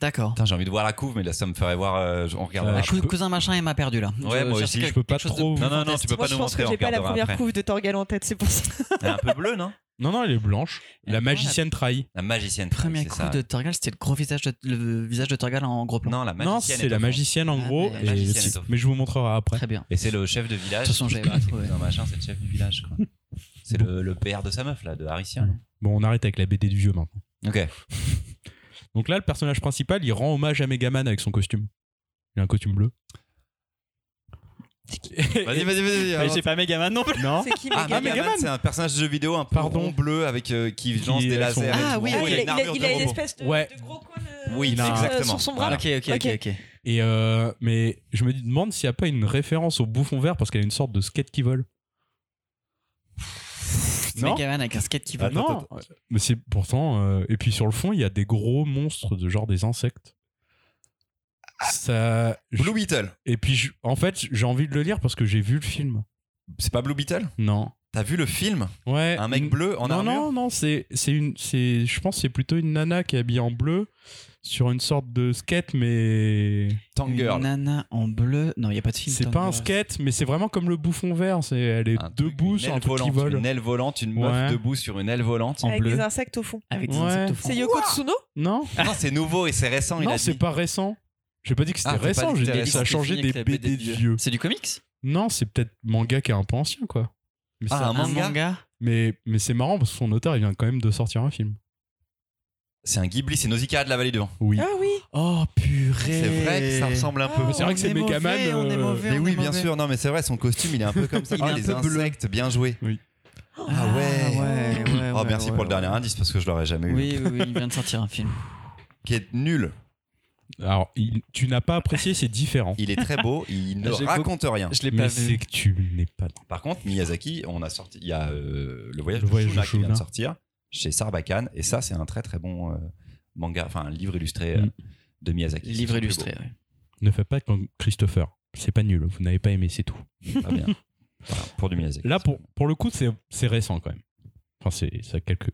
D'accord. J'ai envie de voir la couve, mais là, ça me ferait voir. euh, on regarde. Euh, Ah, je cou- peux- Cousin machin, il m'a perdu là. Ouais, moi cherchais aussi, je peux pas de trop- Non, non, non, tu peux Moi, pas je nous pense montrer. que on j'ai pas la première après. couve de Torgal en tête, c'est pour ça. Elle est un peu bleu, non? Non, non, elle est blanche. La magicienne trahie. La magicienne. Premier c'est coup ça. de Torgal, c'était le gros visage de, le visage de Torgal en gros plan. Non, la magicienne. Non, est c'est la magicienne en Ah, gros. mais la je vous montrerai après. Très bien. Et c'est le chef de village. De toute façon, c'est trouvé. cousin machin, c'est le chef du village, je. C'est le, père de sa meuf, là, de Haricien. Bon, on arrête avec la BD du vieux maintenant. Ok. Donc là, le personnage principal, il rend hommage à Megaman avec son costume. Il a un costume bleu. [laughs] Vas-y, vas-y, vas-y. avance. pas Megaman non plus. Non C'est qui Ah, Megaman Megaman, Megaman. c'est un personnage de jeu vidéo un peu Pardon. bleu avec euh, qui lance Qui des lasers. Ah oui, Ah, il, a une il a- armure il de a une robot. espèce de, Ouais. de gros cône euh, Oui, Il a un- exactement. sur son bras. Voilà. Ok, ok, ok. Et euh, mais je me demande s'il n'y a pas une référence au bouffon vert parce qu'elle a une sorte de skate qui vole. Non un skate qui Ah, vole. Attends, non, mais c'est pourtant. euh, et puis sur le fond, il y a des gros monstres de genre des insectes. Ça. je- Blue Beetle. Et puis je- en fait, j'ai envie de le lire parce que j'ai vu le film. C'est pas Blue Beetle? Non. T'as vu le film? Ouais. Un mec bleu en non, armure? non, non, c'est c'est une, c'est, je pense que c'est plutôt une nana qui est habillée en bleu sur une sorte de skate, mais Tank Girl. Une nana en bleu. Non, il n'y a pas de film. c'est pas un skate, mais c'est vraiment comme le bouffon vert. C'est, elle est Un debout une sur un aile truc qui volante, vole. Une aile volante, une meuf Ouais. debout sur une aile volante. En Avec bleu. des insectes au fond. Avec des Ouais. insectes au fond. C'est Yoko Tsuno Non, Non, c'est nouveau et c'est récent. il non, c'est pas récent. J'ai pas dit que c'était Ah, t'as pas récent. J'ai c'était dit que ça a changé des BD vieux. C'est du comics? Non, c'est peut-être manga qui est un peu ancien, quoi. Mais, Ah, un manga? Mais, mais c'est marrant parce que son auteur, il vient quand même de sortir un film. C'est un Ghibli, c'est Nausicaa de la vallée du vent. Oui. Ah oui Oh purée. C'est vrai que ça ressemble un peu. Oh, c'est vrai que c'est Megaman, mauvais, on est euh, mauvais, Mais on oui, est bien mauvais. sûr. Non, mais c'est vrai, son costume, il est un peu comme ça. [laughs] Il Ah, est un les peu bleu. insectes, bien joué. Oui. Ah ouais. ouais, ouais, Oh, ouais, merci ouais, pour le ouais. dernier indice parce que je l'aurais jamais eu. Oui, oui, oui, il vient de sortir un film. [laughs] Qui est nul. Alors, il- tu n'as pas apprécié, c'est différent. Il est très beau, [laughs] il ne raconte rien. Je l'ai pas Mais vu. c'est que tu n'es pas. Par contre, Miyazaki, on a sorti, il y a euh, le voyage Le de voyage Shuna de qui vient de sortir chez Sarbacane, et ça, c'est un très très bon euh, manga, enfin un livre illustré euh, Mm. de Miyazaki. Illustrés. beau. ouais. Ne fais pas comme Christopher. C'est pas nul. Vous n'avez pas aimé, c'est tout. [laughs] Pas bien. Voilà, pour du Miyazaki. Là, pour, pour le coup, c'est c'est récent quand même. Enfin, c'est ça a quelques,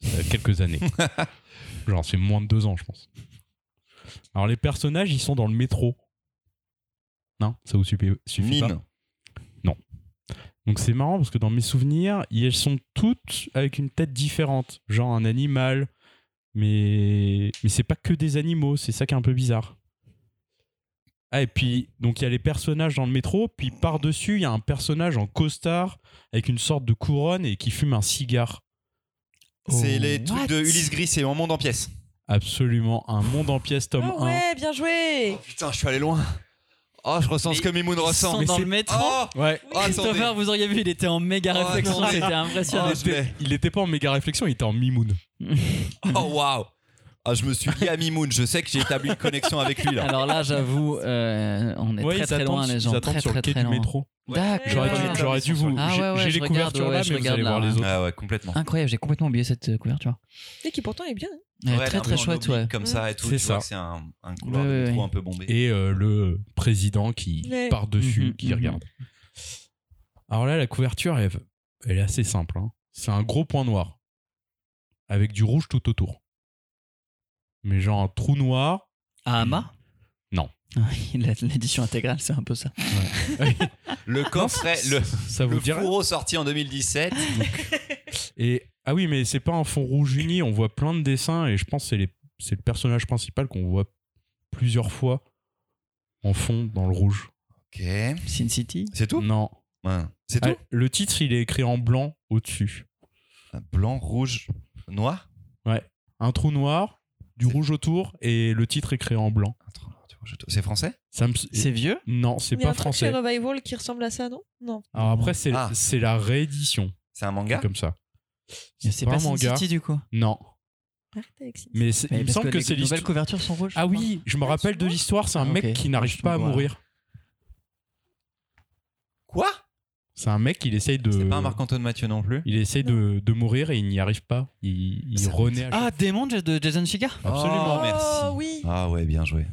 ça a quelques années. [laughs] Genre, c'est moins de deux ans, je pense. Alors, les personnages, ils sont dans le métro. Non, ça vous suffit, suffit pas? Donc, c'est marrant parce que dans mes souvenirs, elles sont toutes avec une tête différente. Genre un animal. Mais, mais c'est pas que des animaux. C'est ça qui est un peu bizarre. Ah, et puis, donc il y a les personnages dans le métro, puis par-dessus, il y a un personnage en costard avec une sorte de couronne et qui fume un cigare. C'est Oh, les trucs what? De Ulysse Gris, c'est mon monde en pièces. Absolument, un monde en pièces, tome Oh 1. ouais, bien joué Putain, je suis allé loin. Oh, je ressens ce que Mimoun Ils ressent. sont Mais dans c'est- le métro. Oh, Ouais. oh, attendez. Christopher, vous auriez vu, il était en méga Oh, réflexion, attendez. c'était impressionnant. Oh, je l'ai. était, il était pas en méga réflexion, il était en mimoun. Oh, waouh. Ah, je me suis lié à Mimoun. Je sais que j'ai établi une connexion avec lui là. Alors là, j'avoue, euh, on est Ouais, très ils très attendent, loin, les ils gens. attendent Très sur très le quai très du loin. métro. D'accord. J'aurais dû, ouais, j'aurais dû vous. Ah j'ai- ouais, ouais, j'ai je les regarde, couvertures ouais, là, je mais vous allez regarde voir là. les autres. Ah ouais, complètement. Incroyable, j'ai complètement oublié cette euh, couverture. Et qui pourtant est bien. hein. Ouais, Ouais, très très chouette, ouais. Comme ça et tout. C'est ça. C'est un, un couloir Ouais, de ouais, métro ouais. un peu bombé. Et euh, le président qui Ouais. part dessus, Mhm, qui mhm. regarde. Alors là, la couverture, elle, elle est assez simple. hein. C'est un gros point noir avec du rouge tout autour. Mais genre un trou noir. [laughs] Ah, Ama Non. La- L'édition intégrale, c'est un peu ça. Le [laughs] coffret, le, Ça vous le dirait fourreau sorti en 2017. Et ah oui, mais c'est pas un fond rouge uni. On voit plein de dessins et je pense que c'est les- c'est le personnage principal qu'on voit plusieurs fois en fond dans le rouge. Ok. Sin City C'est tout? Non. Ouais. C'est tout? Ah, le titre, il est écrit en blanc au-dessus. Blanc, rouge, noir? Un trou noir, du rouge autour et le titre écrit en blanc. C'est français? C'est vieux? Non, c'est Il y a pas un français. Revival qui ressemble à ça, non? Non. Alors après, c'est Ah. c'est la réédition. C'est un manga? Comme ça. Mais C'est pas un Sin manga. City du coup. Non. Mais c'est- Mais il me semble que, les c'est l'histoire. couvertures sont rouges. Ah oui, je me rappelle de vois l'histoire. C'est un Ah, mec qui n'arrive pas à mourir. Quoi? C'est un mec, il essaye de. C'est pas un Marc-Antoine Mathieu non plus Il essaye de, de mourir et il n'y arrive pas. Il, il renaît Ah, Démon de Jason Chigar Absolument. Oh, merci. Oh oui, Ah ouais, bien joué.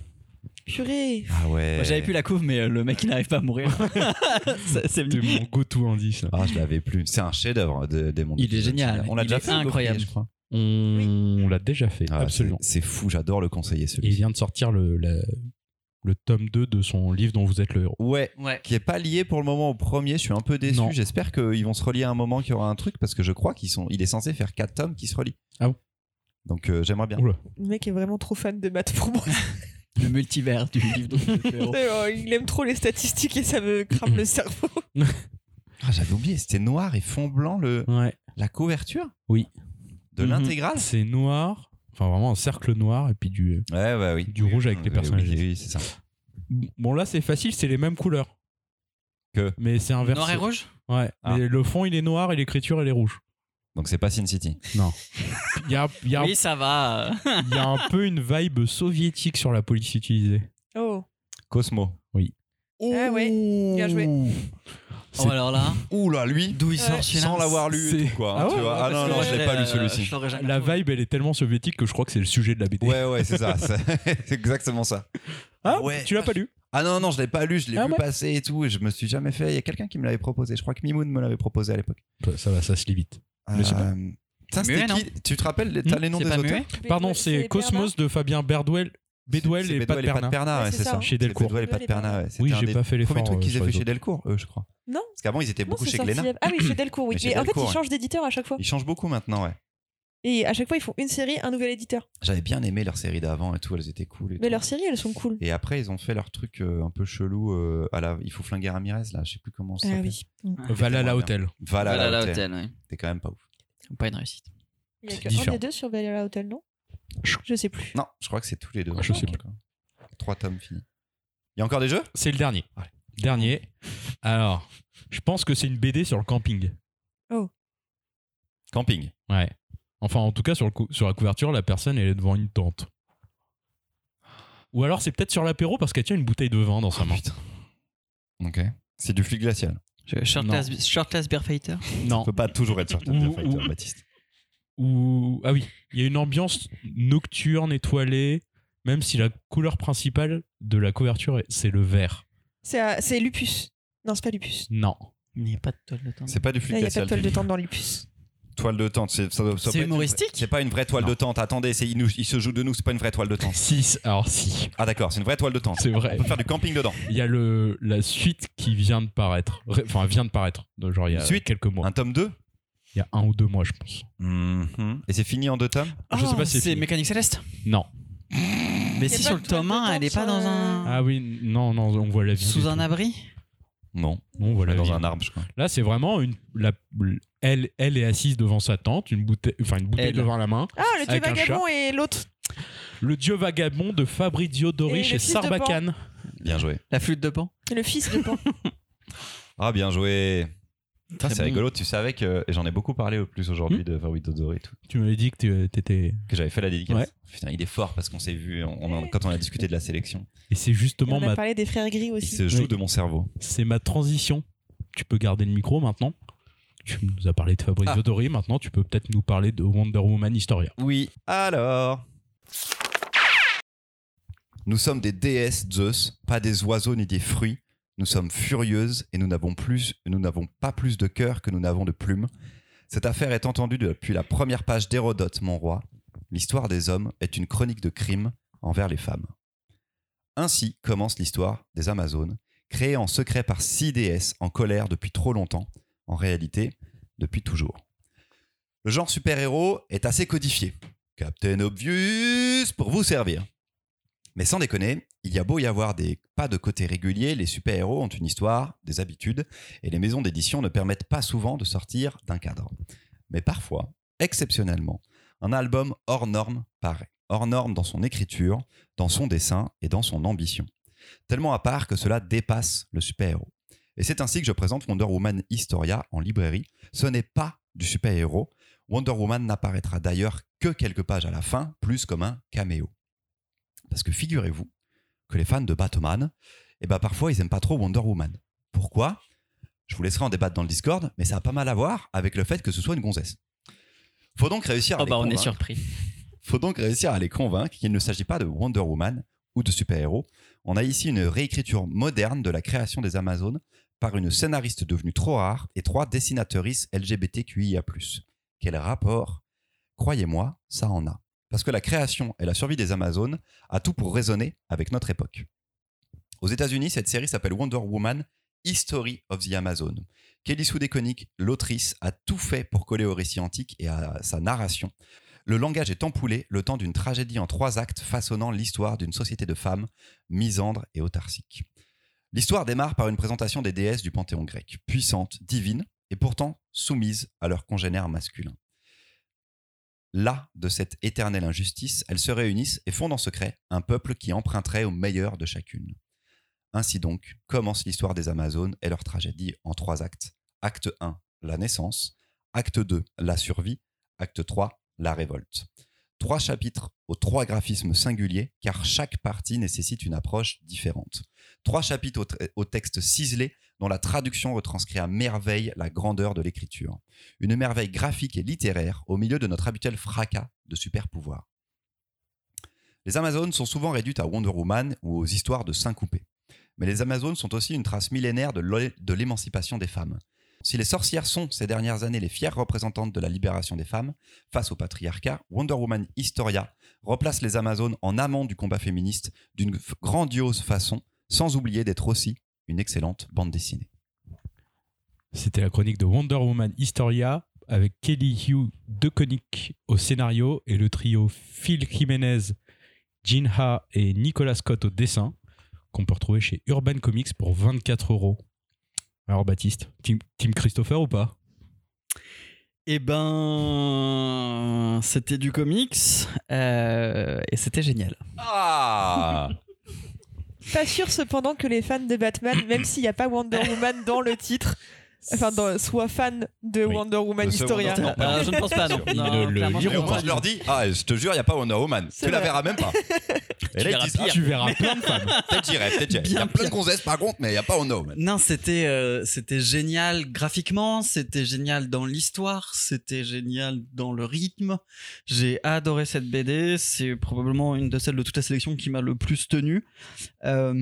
Purée. Ah ouais. Moi, J'avais plus la couve, mais euh, le mec il n'arrive pas à mourir. [laughs] Ça, c'est venu. mon go-to indice. Ah, je l'avais plus. C'est un chef-d'œuvre de, des mondes. Il est génial. On l'a Il déjà est fait. le incroyable. Je crois. On l'a déjà fait, Ah, absolument. c'est- C'est fou, j'adore le conseiller Et il celui-ci. vient de sortir le, la- le tome 2 de son livre dont vous êtes le héros. Ouais. Ouais. Qui est pas lié pour le moment au premier, je suis un peu déçu. Non. J'espère qu'ils vont se relier à un moment, qu'il y aura un truc, parce que je crois qu'il sont... il est censé faire 4 tomes qui se relient. Ah bon Donc euh, j'aimerais bien. Oula. Le mec est vraiment trop fan de maths pour moi. [laughs] Le multivers du livre. [laughs] Oh, il aime trop les statistiques et ça me crame le cerveau. [laughs] Ah, j'avais oublié, c'était noir et fond blanc le... Ouais. la couverture Oui. De Mhm. l'intégrale C'est noir, enfin vraiment un cercle noir et puis du. Ouais, ouais, oui. Du rouge avec les personnages. Oui, oui, c'est ça. Bon là c'est facile, c'est les mêmes couleurs. Que Mais c'est inversé. Noir et rouge? Ouais. Ah. Mais le fond il est noir et l'écriture elle est rouge. Donc c'est pas Sin City. Non. Il y a, il y a- Oui, ça va. il y a un [laughs] peu une vibe soviétique sur la police utilisée. Oh. Cosmo. Ah ouais, bien joué. C'est- Oh, alors là, Ouh là, lui d'où il sort Ouais. celui-là Sans l'avoir lu et C'est- tout, quoi. Ah hein, ouais, tu vois. ah non, non, je l'ai pas lu Euh, celui-ci. La vibe elle est tellement soviétique que je crois que c'est le sujet de la BD. Ouais, ouais, c'est ça. c'est [laughs] c'est exactement ça. Ah Ouais. Tu l'as pas lu? Ah non, non, je l'ai pas lu, je l'ai Ah vu ouais. passer et tout, et je me suis jamais fait. Il y a quelqu'un qui me l'avait proposé. Je crois que Mimoun me l'avait proposé à l'époque. Ça va, ça se lit vite. Mais c'est Euh, ça, c'était Muet, non qui Tu te rappelles les- T'as Hmm, les noms C'est des pas auteurs muet Pardon, c'est Cosmos de Fabien Berdwell, Bedwell C'est et Pat Bedwell et Pat Perna. Perna, Ouais, c'est ça. ça. Chez Delcourt. Bedwell et Pat Perna. ouais. C'était Oui, un j'ai des pas fait premiers l'effort trucs euh, qu'ils sur avaient les fait chez. Delcourt, eux, je crois. Non Parce qu'avant, ils étaient Non, beaucoup c'est chez sorti- Glénat. Ah oui, chez Delcourt, oui. Mais chez Mais en fait, Delcourt, ils ouais. changent d'éditeur à chaque fois. Ils changent beaucoup maintenant, ouais. Et à chaque fois, ils font une série, un nouvel éditeur. J'avais bien aimé leur série d'avant et tout, elles étaient cool. Et, Mais tout. leurs séries, elles sont cool. et après, ils ont fait leur truc euh, un peu chelou euh, à la. Il faut flinguer Ramirez, là, je sais plus comment ça Ah s'appelle. oui. Valhalla Bien. Hotel. Valhalla, Voilà, Hotel. l'hôtel, ouais. C'était quand même pas ouf. Pas une réussite. Il y a des deux sur Valhalla Hotel, non? Je sais plus. Non, je crois que c'est tous les deux. Je sais plus. Trois tomes finis. Il y a encore des jeux? C'est le dernier. Allez. Dernier. Alors, je pense que c'est une BD sur le camping. Camping. Ouais. Enfin, en tout cas, sur, le cou- sur la couverture, la personne elle est devant une tente. Ou alors c'est peut-être sur l'apéro parce qu'elle tient une bouteille de vin dans sa main. Ok. C'est du fluide glacial. Je- Shirtless, Fighter. [laughs] Non. peut pas toujours être sur Ou- ou- Baptiste. Ou ah oui, il y a une ambiance nocturne, étoilée, même si la couleur principale de la couverture est- c'est le vert. C'est euh, c'est Lupus. Non, c'est pas Lupus. Non. Il n'y a pas de toile de temps. C'est pas du Là, fluide il n'y a pas glacial. de toile de tente dans Lupus. Toile de tente. C'est humoristique C'est pas une vraie toile Non. de tente. Attendez, c'est- il, nous- il se joue de nous. C'est pas une vraie toile de tente. Si, alors si, Ah d'accord, c'est une vraie toile de tente. c'est vrai. On peut faire du camping dedans. Il y a le la suite qui vient de paraître. Enfin, vient de paraître. Genre il y a Suite quelques mois. Un tome 2 Il y a un ou deux mois, je pense. Mhm. Et c'est fini en deux tomes? Je sais pas si c'est c'est fini. Mécanique Céleste? Non. Mais si sur le tome de 1, tente elle est pas dans un. Ah oui, non, non, on voit la vie. Sous un tout. abri? Non. On voit la Dans vie. un arbre, je crois. Là, c'est vraiment une. La, elle, elle est assise devant sa tente, une bouteille, enfin une bouteille Elle. devant la main. Ah, le dieu Avec un vagabond et l'autre. Le dieu vagabond de Fabrizio Dori Et chez fils de Pan. Sarbacane. Bien joué. La flûte de Pan. Le fils de Pan. [laughs] Ah, bien joué. Putain, Très c'est bon. rigolo. Tu savais que. Et j'en ai beaucoup parlé au plus aujourd'hui Hmm de Fabrice Dodori et tout. Tu m'avais dit que tu- t'étais. Que j'avais fait la dédicace. Ouais. Putain, il est fort parce qu'on s'est vu on- on en- quand on a discuté de la sélection. Et c'est Et justement on a ma, parlé des frères gris Il aussi. se joue Oui. de mon cerveau. c'est ma transition. Tu peux garder le micro maintenant. Tu nous as parlé de Fabrizio Ah. Maintenant, tu peux peut-être nous parler de Wonder Woman Historia. Oui. Alors. Nous sommes des déesses Zeus, pas des oiseaux ni des fruits. Nous sommes furieuses et nous n'avons plus, nous n'avons pas plus de cœur que nous n'avons de plumes. Cette affaire est entendue depuis la première page d'Hérodote, mon roi. L'histoire des hommes est une chronique de crimes envers les femmes. Ainsi commence l'histoire des Amazones, créée en secret par six déesses en colère depuis trop longtemps, en réalité depuis toujours. Le genre super-héros est assez codifié. Captain Obvious pour vous servir. Mais sans déconner, il y a beau y avoir des pas de côté réguliers, les super-héros ont une histoire, des habitudes, et les maisons d'édition ne permettent pas souvent de sortir d'un cadre. Mais parfois, exceptionnellement, un album hors norme paraît. Hors norme dans son écriture, dans son dessin et dans son ambition. Tellement à part que cela dépasse le super-héros. Et c'est ainsi que je présente Wonder Woman Historia en librairie. Ce n'est pas du super-héros. Wonder Woman n'apparaîtra d'ailleurs que quelques pages à la fin, plus comme un caméo. Parce que figurez-vous que les fans de Batman, eh ben parfois ils aiment pas trop Wonder Woman. Pourquoi? Je vous laisserai en débattre dans le Discord, mais ça a pas mal à voir avec le fait que ce soit une gonzesse. Faut donc réussir à Oh les bah on est surpris. [laughs] faut donc réussir à les convaincre qu'il ne s'agit pas de Wonder Woman ou de super-héros. On a ici une réécriture moderne de la création des Amazones par une scénariste devenue trop rare et trois dessinatrices LGBTQIA+. Quel rapport Croyez-moi, ça en a. Parce que la création et la survie des Amazones a tout pour résonner avec notre époque. Aux États-Unis, cette série s'appelle Wonder Woman History of the Amazon. Kelly Sue l'autrice, a tout fait pour coller au récit antique et à sa narration. Le langage est empoulé le temps d'une tragédie en trois actes façonnant l'histoire d'une société de femmes misandre et autarcique. L'histoire démarre par une présentation des déesses du panthéon grec, puissantes, divines et pourtant soumises à leurs congénères masculins. Là, de cette éternelle injustice, elles se réunissent et fondent en secret un peuple qui emprunterait au meilleur de chacune. Ainsi donc commence l'histoire des Amazones et leur tragédie en trois actes. Acte 1, la naissance. Acte 2, la survie. Acte 3, la révolte. Trois chapitres aux trois graphismes singuliers, car chaque partie nécessite une approche différente. Trois chapitres au, texte ciselé, dont la traduction retranscrit à merveille la grandeur de l'écriture. Une merveille graphique et littéraire au milieu de notre habituel fracas de super pouvoirs. Les Amazones sont souvent réduites à Wonder Woman ou aux histoires de Saint Coupé. Mais les Amazones sont aussi une trace millénaire de l'é- de l'émancipation des femmes. Si les sorcières sont, ces dernières années, les fières représentantes de la libération des femmes, face au patriarcat, Wonder Woman Historia replace les Amazones en amont du combat féministe d'une grandiose façon, sans oublier d'être aussi une excellente bande dessinée. C'était la chronique de Wonder Woman Historia avec Kelly Hugh DeConnick au scénario et le trio Phil Jiménez, Jin Ha et Nicolas Scott au dessin qu'on peut retrouver chez Urban Comics pour 24 euros. Alors Baptiste, team, team Christopher ou pas? Eh ben, c'était du comics euh, et c'était génial. Ah Pas sûr cependant que les fans de Batman, [coughs] même s'il n'y a pas Wonder Woman dans le titre, enfin, dans- soient fans de Oui. Wonder Woman De ce Historia. Wonder- Non, Euh, je ne pense pas, non. Le clairement, je Et liront pense moi, pas. je leur dis, ah, je te jure, il n'y a pas Wonder Woman. C'est Tu la vrai. verras même pas. [laughs] Et là, ils verras disent, ah. Tu verras plein de femmes. [laughs] peut-être j'irai, peut-être j'irai. Il y a plein de gonzesses par contre, mais il n'y a pas Wonder Woman. Non, c'était euh, c'était génial graphiquement, c'était génial dans l'histoire, c'était génial dans le rythme. J'ai adoré cette BD, c'est probablement une de celles de toute la sélection qui m'a le plus tenu. Euh,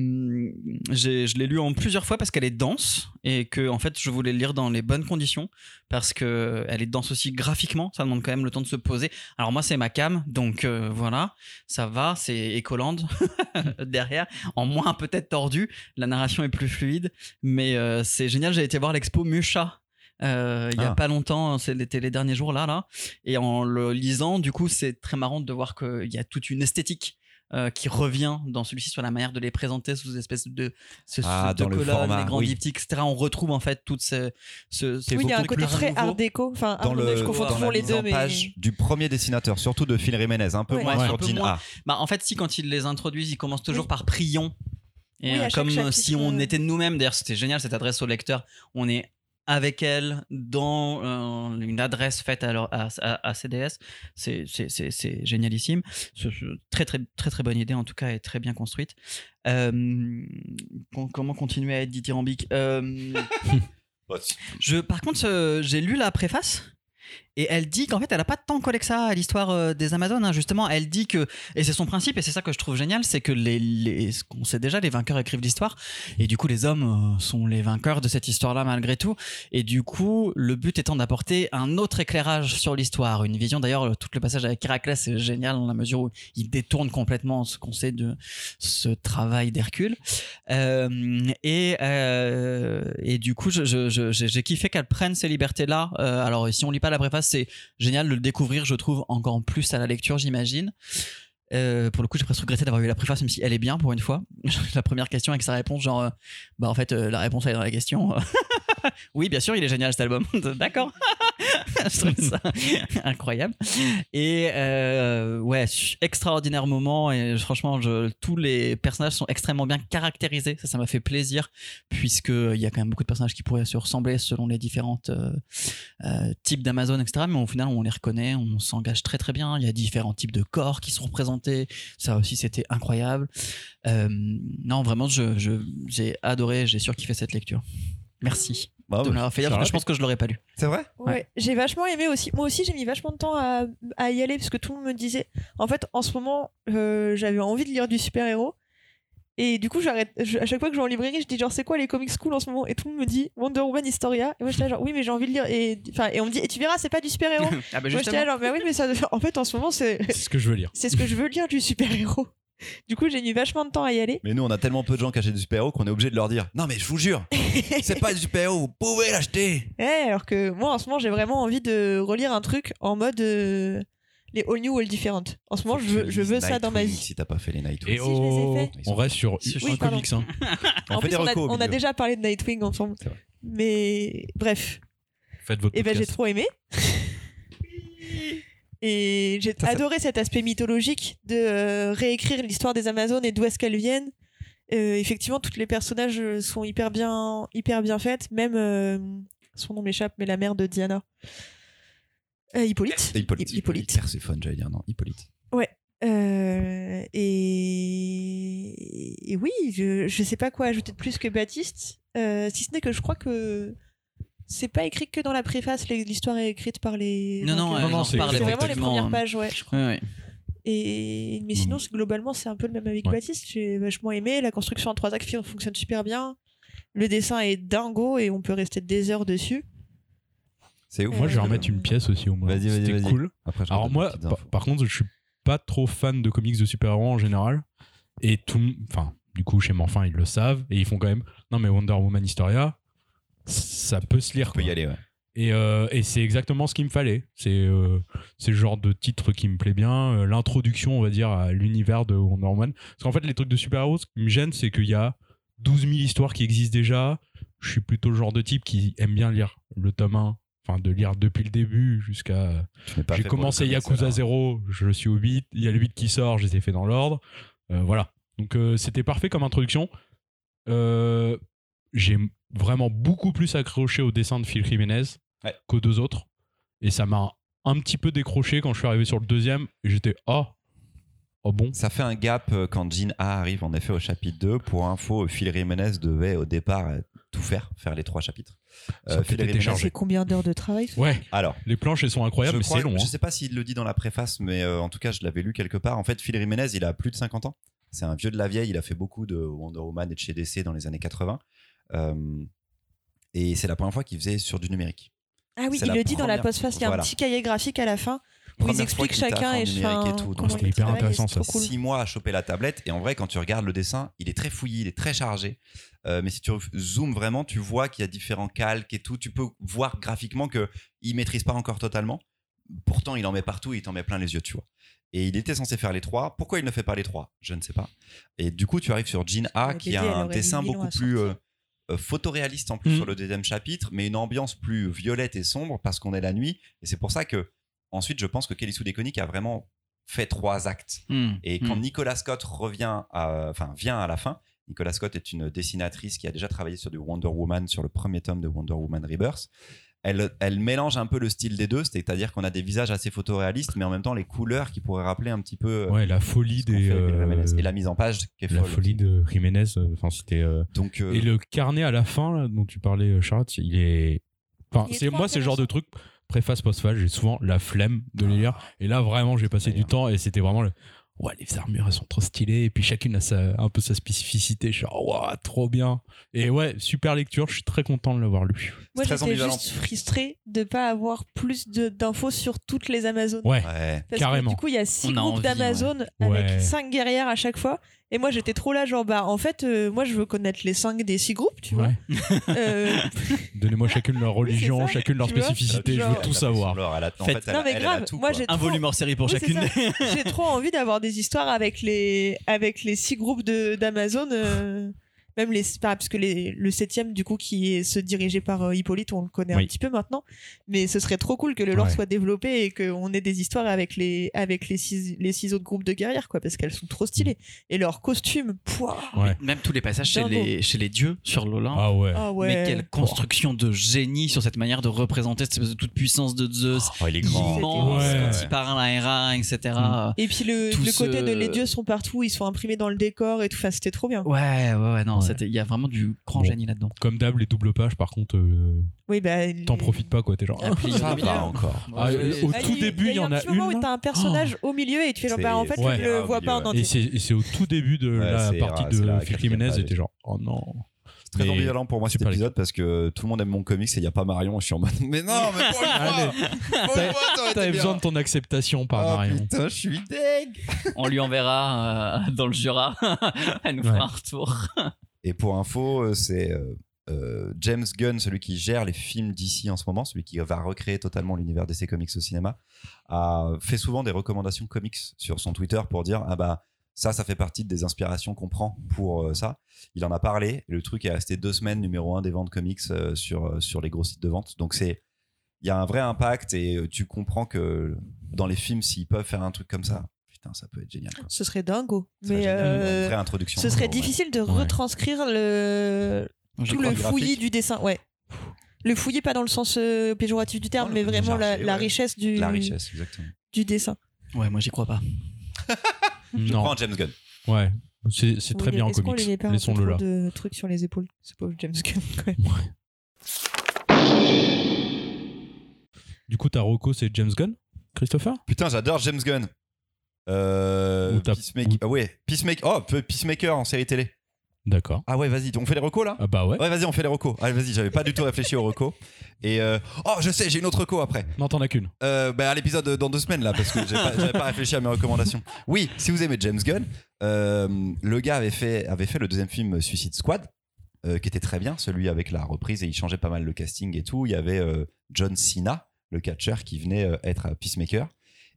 je l'ai lu en plusieurs fois parce qu'elle est dense et que en fait je voulais le lire dans les bonnes conditions parce que elle est dense aussi graphiquement, ça demande quand même le temps de se poser. Alors moi c'est ma cam, donc euh, voilà, ça va, c'est Ecoland [laughs] derrière, en moins peut-être tordu, la narration est plus fluide, mais euh, c'est génial. J'ai été voir l'expo Musha. euh, il y a Ah. pas longtemps, c'était les derniers jours là, là, et en le lisant, du coup, c'est très marrant de voir qu'il y a toute une esthétique euh, qui revient dans celui-ci sur la manière de les présenter sous des espèces de, ce, Ah, de dans le colonnes, format, les grands oui. diptyques, etc. On retrouve en fait toutes ces, ce, ce Oui, il y a un côté très art déco. Enfin, Dans le, je confonds toujours les deux, mais. page du premier dessinateur, surtout de Phil Jiménez, un peu Ouais. moins Ouais, sur peu Jean moins. A. Bah, en fait, si, quand ils les introduisent, ils commencent toujours Oui. par prions. Et Oui, à euh, chaque comme euh, si on était nous-mêmes, d'ailleurs, c'était génial cette adresse au lecteur. On est avec elle dans euh, une adresse faite à, leur- à, à- à CDS. C'est- C'est c'est- c'est génialissime. Ce- ce- très, très, très, très bonne idée, en tout cas, et très bien construite. Euh, com- comment continuer à être dithyrambique? Euh, [laughs] je, par contre, j'ai lu la préface. Et elle dit qu'en fait, elle a pas tant collé que ça à l'histoire euh, des Amazones. hein. Justement, elle dit que, et c'est son principe, et c'est ça que je trouve génial, c'est que les, les, ce qu'on sait déjà, les vainqueurs écrivent l'histoire, et du coup, les hommes euh, sont les vainqueurs de cette histoire-là malgré tout. Et du coup, le but étant d'apporter un autre éclairage sur l'histoire, une vision. D'ailleurs, tout le passage avec Héraclès c'est génial dans la mesure où il détourne complètement ce qu'on sait de ce travail d'Hercule. Euh, et, et du coup, j'ai kiffé qu'elle prenne ces libertés-là. Alors, si on lit pas la préface, c'est génial de le découvrir, je trouve, encore plus à la lecture, j'imagine. Euh, pour le coup, j'ai presque regretté d'avoir eu la préface, même si elle est bien pour une fois. [laughs] la première question avec sa réponse, genre, euh, bah en fait, euh, la réponse elle est dans la question. [laughs] [laughs] oui, bien sûr, il est génial cet album. [laughs] D'accord. [laughs] je trouve ça incroyable. Et euh, ouais, extraordinaire moment. Et franchement, je, tous les personnages sont extrêmement bien caractérisés. Ça, ça m'a fait plaisir, puisque il y a quand même beaucoup de personnages qui pourraient se ressembler selon les différentes euh, euh, types d'Amazon, etc. Mais au final, on les reconnaît, on s'engage très très bien. Il y a différents types de corps qui sont représentés. Ça aussi, c'était incroyable. Euh, non, vraiment, je- je- j'ai adoré, j'ai surkiffé cette lecture. Merci Bah, de me l'avoir fait lire, ça parce que je pense que je l'aurais pas lu. C'est vrai? Ouais, j'ai vachement aimé aussi. Moi aussi, j'ai mis vachement de temps à, à y aller parce que tout le monde me disait. En fait, en ce moment, euh, j'avais envie de lire du super-héros. Et du coup, j'arrête. je- à chaque fois que je vais en librairie, je dis genre, c'est quoi les comics cool en ce moment? Et tout le monde me dit Wonder Woman Historia. Et moi, j'étais là, genre, oui, mais j'ai envie de lire. Et, enfin, et on me dit, et tu verras, c'est pas du super-héros. [laughs] ah bah moi, j'étais là, genre, mais oui, mais ça. En fait, en ce moment, c'est C'est ce que je veux lire. [laughs] c'est ce que je veux lire du super-héros. [laughs] Du coup, j'ai mis vachement de temps à y aller. Mais nous, on a tellement peu de gens qui achètent du super-héros qu'on est obligé de leur dire Non, mais je vous jure, [laughs] c'est pas du super-héros, vous pouvez l'acheter. Ouais, alors que moi, en ce moment, j'ai vraiment envie de relire un truc en mode euh, les all new, all different. En ce moment, je veux, je veux ça dans ma Nightwing, vie. Si t'as pas fait les Nightwing. Et Si, je les ai oh, on reste sur Si, un oui, pardon. comics. hein. [laughs] On en fait plus, on a, on déjà parlé de Nightwing ensemble. Mais bref, Faites votre et ben j'ai trop aimé. Et j'ai adoré cet aspect mythologique de euh, réécrire l'histoire des Amazones et d'où est-ce qu'elles viennent. Euh, effectivement, toutes les personnages euh, sont hyper bien, hyper bien faites. Même euh, son nom m'échappe, mais la mère de Diana, Euh, Hippolyte. Hippolyte. Hippolyte. Perséphone, j'allais dire, non, Hippolyte. Euh, et... et oui, je, je sais pas quoi ajouter de plus que Baptiste, si ce n'est que je crois que c'est pas écrit que dans la préface, l'histoire est écrite par les. Non, non, en c'est- vraiment les premières pages, ouais, je crois. Ouais, ouais. Et mais sinon, c'est- globalement, c'est un peu le même avec Ouais. Baptiste. J'ai vachement aimé. La construction en trois actes fonctionne super bien. Le dessin est dingo et on peut rester des heures dessus. C'est ouf. Moi, je vais Euh, remettre une pièce aussi au moins. Vas-y, vas-y, C'était cool. Après, Alors moi, par, contre, je suis pas trop fan de comics de super-héros en général. Et tout, enfin, du coup, chez Morphin, ils le savent et ils font quand même. Non, mais Wonder Woman Historia, ça peut se lire. Peut y aller, ouais. Et, euh, et c'est exactement ce qu'il me fallait. C'est euh, c'est le genre de titre qui me plaît bien. Euh, L'introduction, on va dire, à l'univers de Wonder Woman. Parce qu'en fait, les trucs de super-héros, ce qui me gêne, c'est qu'il y a 12 000 histoires qui existent déjà. Je suis plutôt le genre de type qui aime bien lire le tome 1. Enfin, de lire depuis le début jusqu'à. J'ai commencé Yakuza alors. 0, je suis au 8. Il y a le 8 qui sort, je les ai fait dans l'ordre. Voilà. Donc, c'était parfait comme introduction. Euh, j'ai vraiment beaucoup plus accroché au dessin de Phil Jiménez Ouais. qu'aux deux autres. Et ça m'a un petit peu décroché quand je suis arrivé sur le deuxième. Et j'étais, oh, oh bon. Ça fait un gap euh, quand Jean A arrive en effet au chapitre 2. Pour info, Phil Jiménez devait au départ euh, tout faire, faire les trois chapitres. Euh, Phil Jiménez-. C'est combien d'heures de travail Ouais, Alors, les planches, elles sont incroyables, mais c'est long. je hein. sais pas s'il le dit dans la préface, mais euh, en tout cas, je l'avais lu quelque part. En fait, Phil Jiménez, il a plus de 50 ans. C'est un vieux de la vieille. Il a fait beaucoup de Wonder Woman et de chez DC dans les années 80. Euh, et c'est la première fois qu'il faisait sur du numérique. Ah oui, il le dit dans la postface, il y a voilà. un petit cahier graphique à la fin où ils expliquent chacun et et tout, donc c'était hyper intéressant, ça. cool. Six mois à choper la tablette. Et en vrai, quand tu regardes le dessin, il est très fouillis, il est très chargé. Euh, mais si tu zoomes vraiment, tu vois qu'il y a différents calques et tout. Tu peux voir graphiquement que il maîtrise pas encore totalement. Pourtant, il en met partout, il t'en met plein les yeux, tu vois. Et il était censé faire les trois. Pourquoi il ne fait pas les trois? Je ne sais pas. Et du coup, tu arrives sur Jean A, qui a un dessin beaucoup plus euh, photoréaliste en plus Mhm. sur le deuxième chapitre, mais une ambiance plus violette et sombre parce qu'on est la nuit. Et c'est pour ça que ensuite, je pense que Kelly Sue DeConnick a vraiment fait trois actes. Hmm. Et quand Hmm. Nicolas Scott revient, à- enfin vient à la fin, Nicolas Scott est une dessinatrice qui a déjà travaillé sur du Wonder Woman, sur le premier tome de Wonder Woman Rebirth. Elle, elle mélange un peu le style des deux, c'est-à-dire qu'on a des visages assez photoréalistes, mais en même temps les couleurs qui pourraient rappeler un petit peu euh, Ouais, la folie des. fait euh, et la mise en page qui est la folle. folie de Jiménez. euh, Enfin, c'était. euh, Donc euh, Et le carnet à la fin, là, dont tu parlais, Charlotte, il est. Enfin, c'est moi, c'est le genre de truc, préface, postface, j'ai souvent la flemme de les lire. Et là, vraiment, j'ai passé du temps et c'était vraiment le. Ouais, les armures, elles sont trop stylées. Et puis chacune a sa, un peu sa spécificité. Je suis genre, Ouah, trop bien. Et ouais, super lecture. Je suis très content de l'avoir lu. Moi, très j'étais juste frustrée de pas avoir plus de- d'infos sur toutes les Amazones. Ouais, ouais. Parce carrément. Que, du coup, il y a six On groupes envie, d'Amazon ouais. avec Ouais. cinq guerrières à chaque fois. Et moi, j'étais trop là, genre, bah, en fait, euh, moi, je veux connaître les cinq des six groupes, tu vois. Ouais. Euh, [laughs] Donnez-moi chacune leur [laughs] religion, ça. chacune leur Tu vois, spécificité. Je genre- veux tout a savoir. son lore, elle a- en Faites- fait, elle Non, a- mais elle, grave, tout, moi, quoi. j'ai Un trop- volume hors série pour Oui, c'est chacune. ça. J'ai trop envie d'avoir des histoires avec les, avec les six groupes de- d'Amazon. euh, même les. pas- Parce que les, le septième, du coup, qui est se dirigé par euh, Hippolyte, on le connaît Oui. un petit peu maintenant. Mais ce serait trop cool que le lore Ouais. soit développé et qu'on ait des histoires avec les, avec les, six, les six autres groupes de guerrières, quoi. Parce qu'elles sont trop stylées. Et leurs costumes, pouah. Ouais. Même tous les passages chez les, chez les dieux sur l'Olympe. Ah ouais. Ah ouais. Mais quelle construction de génie sur cette manière de représenter cette espèce de toute puissance de Zeus. Oh, il est grand. immense Ouais. quand il parle à Hera, etc. Et puis le, le côté ce- de les dieux sont partout, ils sont imprimés dans le décor et tout. Enfin, c'était trop bien. Ouais, ouais, ouais, non, Il y a vraiment du grand Bon. génie là-dedans. Comme d'hab, les doubles pages, par contre, euh, Oui, bah. t'en les- profites pas, quoi. T'es genre. Et puis, Ça va encore. Ah, Ouais. au Ah, tout début, il y a en un a petit moment une. Oh. où t'as un personnage au milieu et tu fais genre, C'est- bah en fait, Ouais. je le au vois pas en. Et c'est et au tout début de la partie de Phil Jiménez. page. J'étais genre, oh non. C'est très Mais- ambivalent pour moi cet super épisode parce que tout le monde aime mon comics et il n'y a pas Marion. Je suis en mode, [laughs] mais non, mais pour une fois, T'avais besoin de ton acceptation par Oh, Marion. putain, je suis deg. On lui enverra euh, dans le Jura. [laughs] Elle nous fera Ouais. un retour. Et pour info, euh, c'est euh, euh, James Gunn, celui qui gère les films d'ici en ce moment, celui qui va recréer totalement l'univers DC Comics au cinéma, a fait souvent des recommandations comics sur son Twitter pour dire ah bah ça, ça fait partie des inspirations qu'on prend pour ça. Il en a parlé. et le truc est resté deux semaines numéro un des ventes comics sur sur les gros sites de vente. Donc c'est il y a un vrai impact et tu comprends que dans les films, s'ils peuvent faire un truc comme ça, putain, ça peut être génial. quoi. Ce serait dingo. Mais euh, Une vraie introduction. ce serait Ouais. difficile de Ouais. retranscrire le Je tout le fouillis du dessin. Ouais. Le fouillis, pas dans le sens euh, péjoratif du terme, Non, mais le vraiment la, la ouais. richesse du, La richesse, exactement. du dessin. Ouais, moi j'y crois pas. [laughs] Je Non. prends James Gunn. Ouais. C'est c'est très bien en comics. Laissons-le là. de trucs sur les épaules Ce pauvre James Gunn, quand même. Du coup, ta Rocco, c'est James Gunn Christopher? Putain, j'adore James Gunn. Euh, Peacemaker. ou- ah ouais, Peacemaker. Oh, Peacemaker en série télé. D'accord. Ah ouais, vas-y, on fait les recos là? Ah bah ouais. Ouais, vas-y, on fait les recos. Allez, vas-y, j'avais pas du tout réfléchi aux recos. Et euh, oh, je sais, j'ai une autre reco après. Non, t'en as qu'une. Euh, bah, à l'épisode dans deux semaines là, parce que pas- j'avais pas, réfléchi à mes recommandations. Oui, si vous aimez James Gunn, euh, le gars avait fait, avait fait le deuxième film Suicide Squad, qui était très bien, celui avec la reprise et il changeait pas mal le casting et tout. Il y avait John Cena, le catcheur, qui venait être à Peacemaker,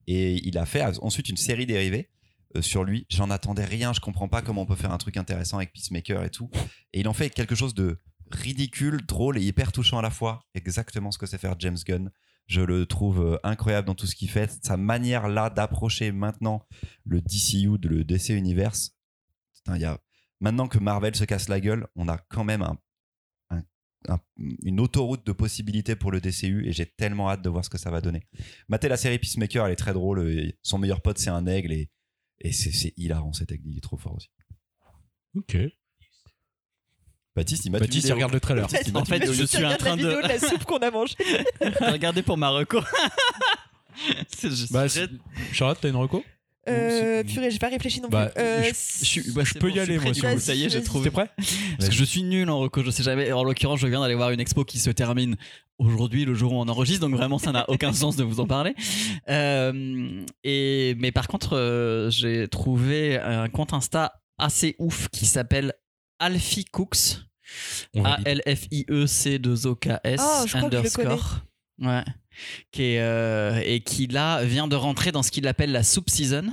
et il a fait ensuite une série dérivée. euh, sur lui, j'en attendais rien, je comprends pas comment on peut faire un truc intéressant avec Peacemaker et tout. Et il en fait quelque chose de ridicule, drôle et hyper touchant à la fois. Exactement ce que sait faire James Gunn. Je le trouve euh, incroyable dans tout ce qu'il fait. Sa manière là d'approcher maintenant le DCU, le DC Universe. Putain, y a... Maintenant que Marvel se casse la gueule, on a quand même un un- une autoroute de possibilités pour le DCU et j'ai tellement hâte de voir ce que ça va donner. Mater la série Peacemaker, elle est très drôle. et son meilleur pote, c'est un aigle et, et c'est c'est hilarant cet aigle. Il est trop fort aussi. Ok. Baptiste, il m'a Baptiste, il regarde le trailer. En fait, je suis en train la vidéo de- de la soupe qu'on a mangée. [laughs] Regardez pour Marocco. [laughs] C'est juste- Bah, Charlotte, t'as une reco? Euh, purée, j'ai pas réfléchi non plus. Bah, Euh, je bah, peux bon, y aller, moi, du si vous coup, Ça y est, j'ai voulez. trouvé. T'es prêt Parce que je suis nul en reco, je sais jamais. En l'occurrence, je viens d'aller voir une expo qui se termine aujourd'hui, le jour où on enregistre, donc vraiment ça n'a aucun [laughs] sens de vous en parler. Euh, et mais par contre, euh, j'ai trouvé un compte Insta assez ouf qui s'appelle Alfie Cooks, On A valide. L F I E C 2 O K S Oh, underscore. Ouais. Euh, et qui là vient de rentrer dans ce qu'il appelle la soup season.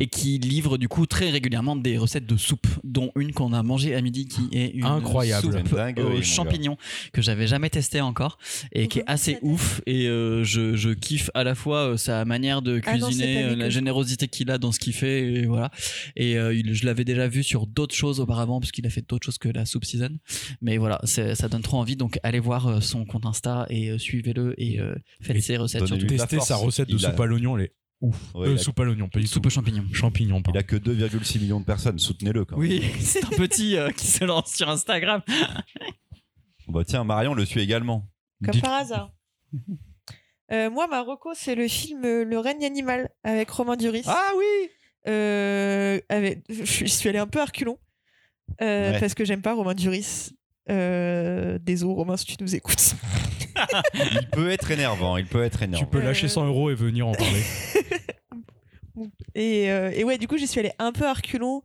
Et qui livre du coup très régulièrement des recettes de soupe, dont une qu'on a mangée à midi qui est une Incroyable. soupe dinguerie, mon aux champignons que j'avais jamais testé encore et qui est assez ouf et euh, je, je kiffe à la fois euh, sa manière de Ah non, cuisiner, euh, la générosité qu'il a dans ce qu'il fait et voilà. Et euh, il- je l'avais déjà vu sur d'autres choses auparavant parce qu'il a fait d'autres choses que la soup season. Mais voilà, ça donne trop envie donc allez voir euh, son compte Insta et euh, suivez-le et euh, faites Et ses recettes force. sa recette de Il a- soupe à l'oignon, elle est ouf. Ouais, Euh, il soupe à l'oignon, pas du Soupe aux champignons. Champignons, Il pardon. a que 2,6 millions de personnes. Soutenez-le quand même. Oui, [laughs] c'est un petit euh, qui se lance sur Instagram. Bah tiens, Marion le suit également. Comme Dites- par hasard. [laughs] Euh, moi, ma reco, c'est le film Le règne animal avec Romain Duris. Ah oui Euh, avec- je suis allée un peu à reculons euh, Ouais. parce que j'aime pas Romain Duris. Euh, désolé Romain si tu nous écoutes. Il peut être énervant. Il peut être Tu énervant. peux lâcher Euh. 100 euros et venir en parler. [laughs] Et, euh, et ouais, du coup, j'y suis allée un peu à reculons.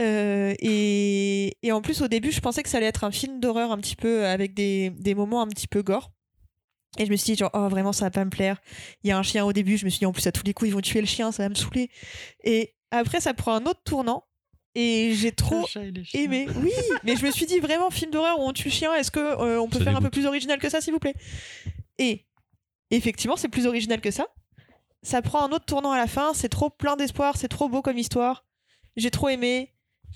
Euh, et, et en plus, au début, je pensais que ça allait être un film d'horreur un petit peu avec des, des moments un petit peu gore. Et je me suis dit, genre, oh, vraiment, ça va pas me plaire. Il y a un chien au début, je me suis dit, en plus, à tous les coups, ils vont tuer le chien, ça va me saouler. Et après, ça prend un autre tournant. Et j'ai trop aimé. Oui, mais je me suis dit, vraiment, film d'horreur où on tue chien, est-ce que euh, on peut Ça faire un peu plus original que ça, s'il vous plaît? Et effectivement, c'est plus original que ça. Ça prend un autre tournant à la fin, c'est trop plein d'espoir, c'est trop beau comme histoire. J'ai trop aimé.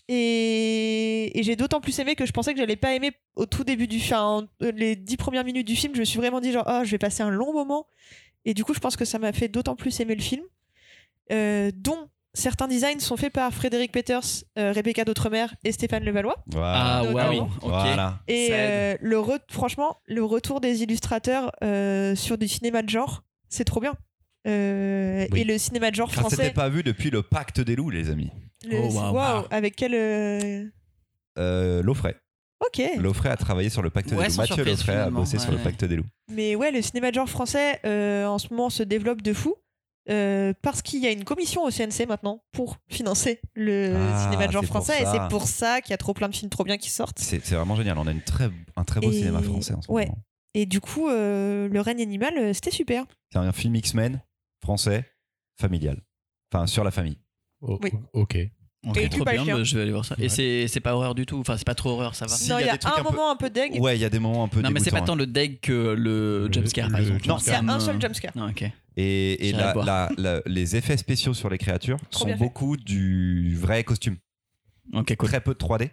Et, et j'ai d'autant plus aimé que je pensais que j'allais pas aimer au tout début du film. Enfin, les dix premières minutes du film, je me suis vraiment dit genre, oh, je vais passer un long moment. Et du coup, je pense que ça m'a fait d'autant plus aimer le film. Euh, dont certains designs sont faits par Frédéric Peters, euh, Rebecca D'Outremer et Stéphane Levallois. Voilà. Ah waouh, ok. Voilà. Et Ça euh, le re- franchement, le retour des illustrateurs euh, sur du cinéma de genre, c'est trop bien. Euh, Oui. Et le cinéma de genre Ça s'était français, pas vu depuis le pacte des loups, les amis. le- Oh, waouh. waouh, avec quel euh, Euh, L'Offray. Ok. L'Offray a travaillé sur le pacte Ouais, des loups. Mathieu L'Offray a bossé sur le pacte des loups. Mais ouais, le cinéma de genre français euh, en ce moment se développe de fou. Euh, parce qu'il y a une commission au CNC maintenant pour financer le Ah, cinéma de genre français et c'est pour ça qu'il y a trop plein de films trop bien qui sortent. C'est vraiment génial. On a une très, un très beau Et- cinéma français en ce ouais. moment. Et du coup, euh, le règne animal, euh, c'était super. C'est un film X-Men français, familial. Enfin, sur la famille. Oh, Oui. Ok. Ok, Et trop bien, bah, je vais aller voir ça. Ouais. Et c'est c'est pas horreur du tout. Enfin, c'est pas trop horreur, ça va. Si, non, il y a y un peu- moment un peu deg. Ouais, il y a des moments un peu Non, mais c'est pas tant le deck que le Le- jumpscare, par le exemple. Non, Il y a un seul jumpscare. Ah, ok. Et, et J'irai la- voir. la- la- les effets spéciaux sur les créatures Trop sont fait. beaucoup du vrai costume. Cool. Très peu de 3D.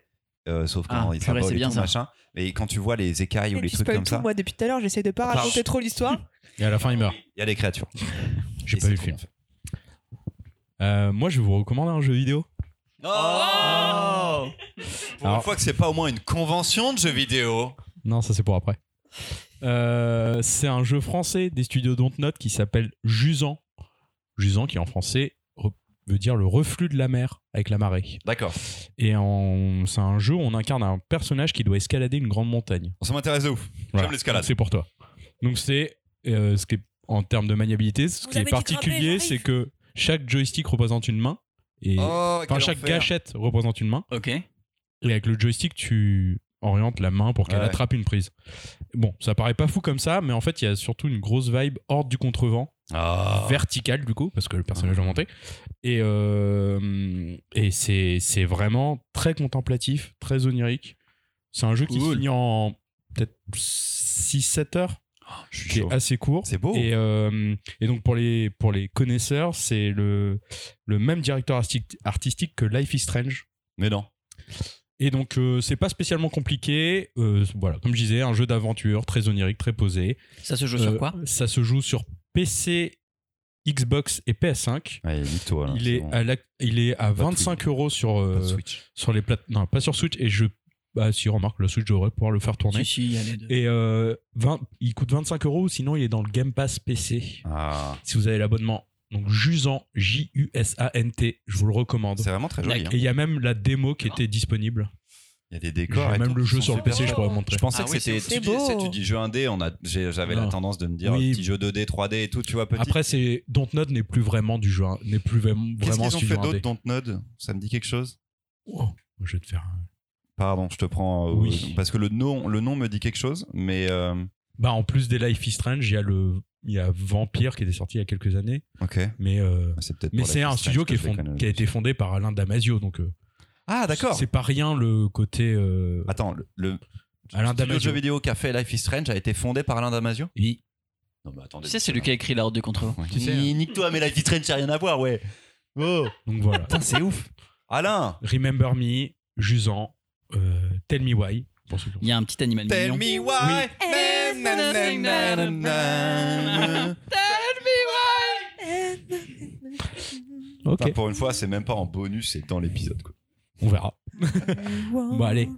euh, sauf Ah, quand il purée, s'envole c'est et bien tout, ça. machin. Mais quand tu vois les écailles ou les trucs comme tout, ça, moi depuis tout à l'heure, j'essaie de pas Pardon. raconter trop l'histoire. [laughs] Et à la fin, il meurt. il y a des créatures. [laughs] J'ai pas vu le film. Euh, moi, je vais vous recommander un jeu vidéo. Oh [laughs] Pour Alors- une fois que c'est pas au moins une convention de jeux vidéo. Non, ça c'est pour après. Euh, c'est un jeu français des studios Dontnod qui s'appelle Jusant. Jusant qui en français veut dire le reflux de la mer avec la marée. D'accord. Et c'est un jeu où on incarne un personnage qui doit escalader une grande montagne. Ça m'intéresse de ouf. Voilà. J'aime l'escalade. C'est pour toi. Donc c'est euh, ce qui est en termes de maniabilité, ce Vous qui est particulier, c'est que chaque joystick représente une main et Oh, enfin chaque enfer. gâchette représente une main. Ok. Et avec le joystick, tu orientes la main pour qu'elle Ouais. attrape une prise. Bon, ça paraît pas fou comme ça, mais en fait, il y a surtout une grosse vibe hors du contrevent, Ah. verticale du coup, parce que le personnage va monter. Et, euh, et c'est vraiment très contemplatif, très onirique. C'est un jeu qui finit en peut-être 6-7 heures, Je suis qui chaud. est assez court. C'est beau. Et, euh, et donc pour les, pour les connaisseurs, c'est le, le même directeur artistique que Life is Strange. Mais non. Et donc, euh, c'est pas spécialement compliqué. Euh, voilà, comme je disais, un jeu d'aventure très onirique, très posé. Ça se joue Euh, sur quoi? Ça se joue sur PC, Xbox et PS5. Ouais, nique-toi. là, il, est bon. à la- il est à Pas de 25 euros sur, euh, sur les plates. Non, pas sur Switch. Et je. Bah, si, remarque, le Switch devrait pouvoir le faire tourner. Si, si, il y a les deux. Et euh, 20 il coûte 25 euros, sinon il est dans le Game Pass PC. Ah, Si vous avez l'abonnement. Donc Jusant, J-U-S-A-N-T, je vous le recommande. c'est vraiment très joli. Et hein. il y a même la démo qui était disponible. Il y a des décors. et même tout le jeu sur le PC, je pourrais montrer. Je pensais Ah que oui, c'était. c'est Tu, tu dis jeu indé, on a, j'ai- j'avais la tendance de me dire Oui. petit jeu 2D, 3D et tout, tu vois, petit. Après, c'est Dontnod n'est plus vraiment du jeu, hein, n'est plus vraiment Qu'est-ce qu'ils ont fait d'autre. Dontnod? Ça me dit quelque chose? Oh, je vais te faire. un- Pardon, je te prends. euh, Oui. Parce que le nom, le nom me dit quelque chose, mais. euh, Bah en plus des Life is Strange, il y a le il y a Vampire qui était sorti il y a quelques années, Ok. mais euh, C'est peut-être. mais pour c'est un studio qui, est fond- a été fondé par Alain Damasio, donc euh, Ah, d'accord. c'est pas rien le côté. euh, Attends, le, le Alain studio de Damasio. jeux vidéo qui a fait Life is Strange a été fondé par Alain Damasio? Oui. Non, mais attendez. Tu sais, c'est lui qui a écrit la Horde du Contrevent. Ouais. Tu sais, Ni- Nique-toi, mais Life is Strange, ça n'a rien à voir, ouais. Oh Donc voilà. Putain, c'est ouf. Alain Remember Me, Jusant, euh, Tell Me Why. Il y a un petit animal Tell mignon. me why Oui. Na. Ok, Enfin, pour une fois, c'est même pas en bonus, c'est dans l'épisode. quoi. on verra. [laughs] Bon, allez.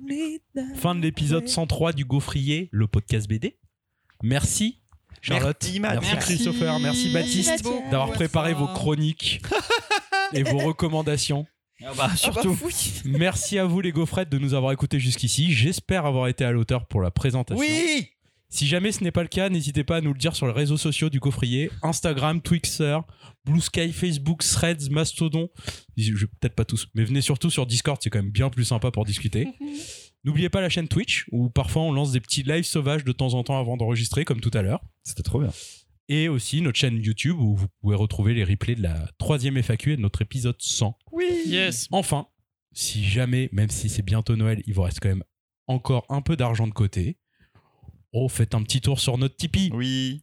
Fin de l'épisode 103 du Gaufrier, le podcast BD. Merci Charlotte, Merci, merci, Merci. Christopher, merci Baptiste d'avoir préparé vos chroniques [laughs] et vos recommandations. Ah bah, Ah surtout. bah, oui. [laughs] Merci à vous les gaufrettes de nous avoir écoutés jusqu'ici. J'espère avoir été à l'auteur pour la présentation. Oui Si jamais ce n'est pas le cas, n'hésitez pas à nous le dire sur les réseaux sociaux du coffrier Instagram, Twixer, Blue Sky, Facebook, Threads, Mastodon. Je vais peut-être pas tous, mais venez surtout sur Discord, c'est quand même bien plus sympa pour discuter. [laughs] N'oubliez pas la chaîne Twitch où parfois on lance des petits lives sauvages de temps en temps avant d'enregistrer, comme tout à l'heure. C'était trop bien. Et aussi notre chaîne YouTube où vous pouvez retrouver les replays de la troisième FAQ et de notre épisode 100. Yes. Enfin, si jamais, même si c'est bientôt Noël, il vous reste quand même encore un peu d'argent de côté, oh, faites un petit tour sur notre Tipeee. Oui.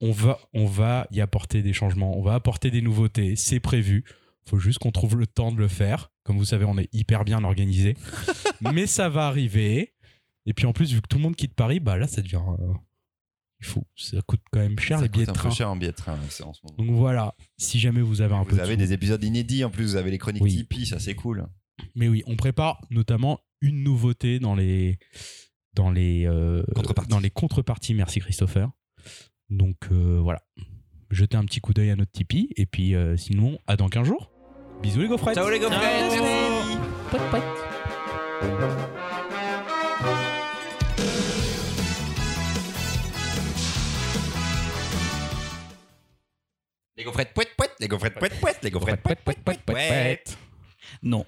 On va, on va y apporter des changements, on va apporter des nouveautés, c'est prévu. Faut juste qu'on trouve le temps de le faire. Comme vous savez, on est hyper bien organisé. [laughs] Mais ça va arriver. Et puis en plus, vu que tout le monde quitte Paris, bah là, ça devient. euh, il faut, ça coûte quand même cher Ça les billets coûte de un peu train. cher en billet de train, c'est en ce moment. Donc voilà, si jamais vous avez un peu Vous de avez sous- des épisodes inédits en plus, vous avez les chroniques Oui. Tipeee, ça c'est cool. Mais oui, on prépare notamment une nouveauté dans les dans les euh, Contreparties. dans les contreparties. Merci Christopher. Donc euh, voilà, jetez un petit coup d'œil à notre Tipeee et puis euh, sinon à dans 15 jours. Bisous les gaufrettes. Ciao les Ciao. Pouet, Les gaufrettes poète poète, les gaufrettes poète poète, les gaufrettes poète poète poète poète. Non.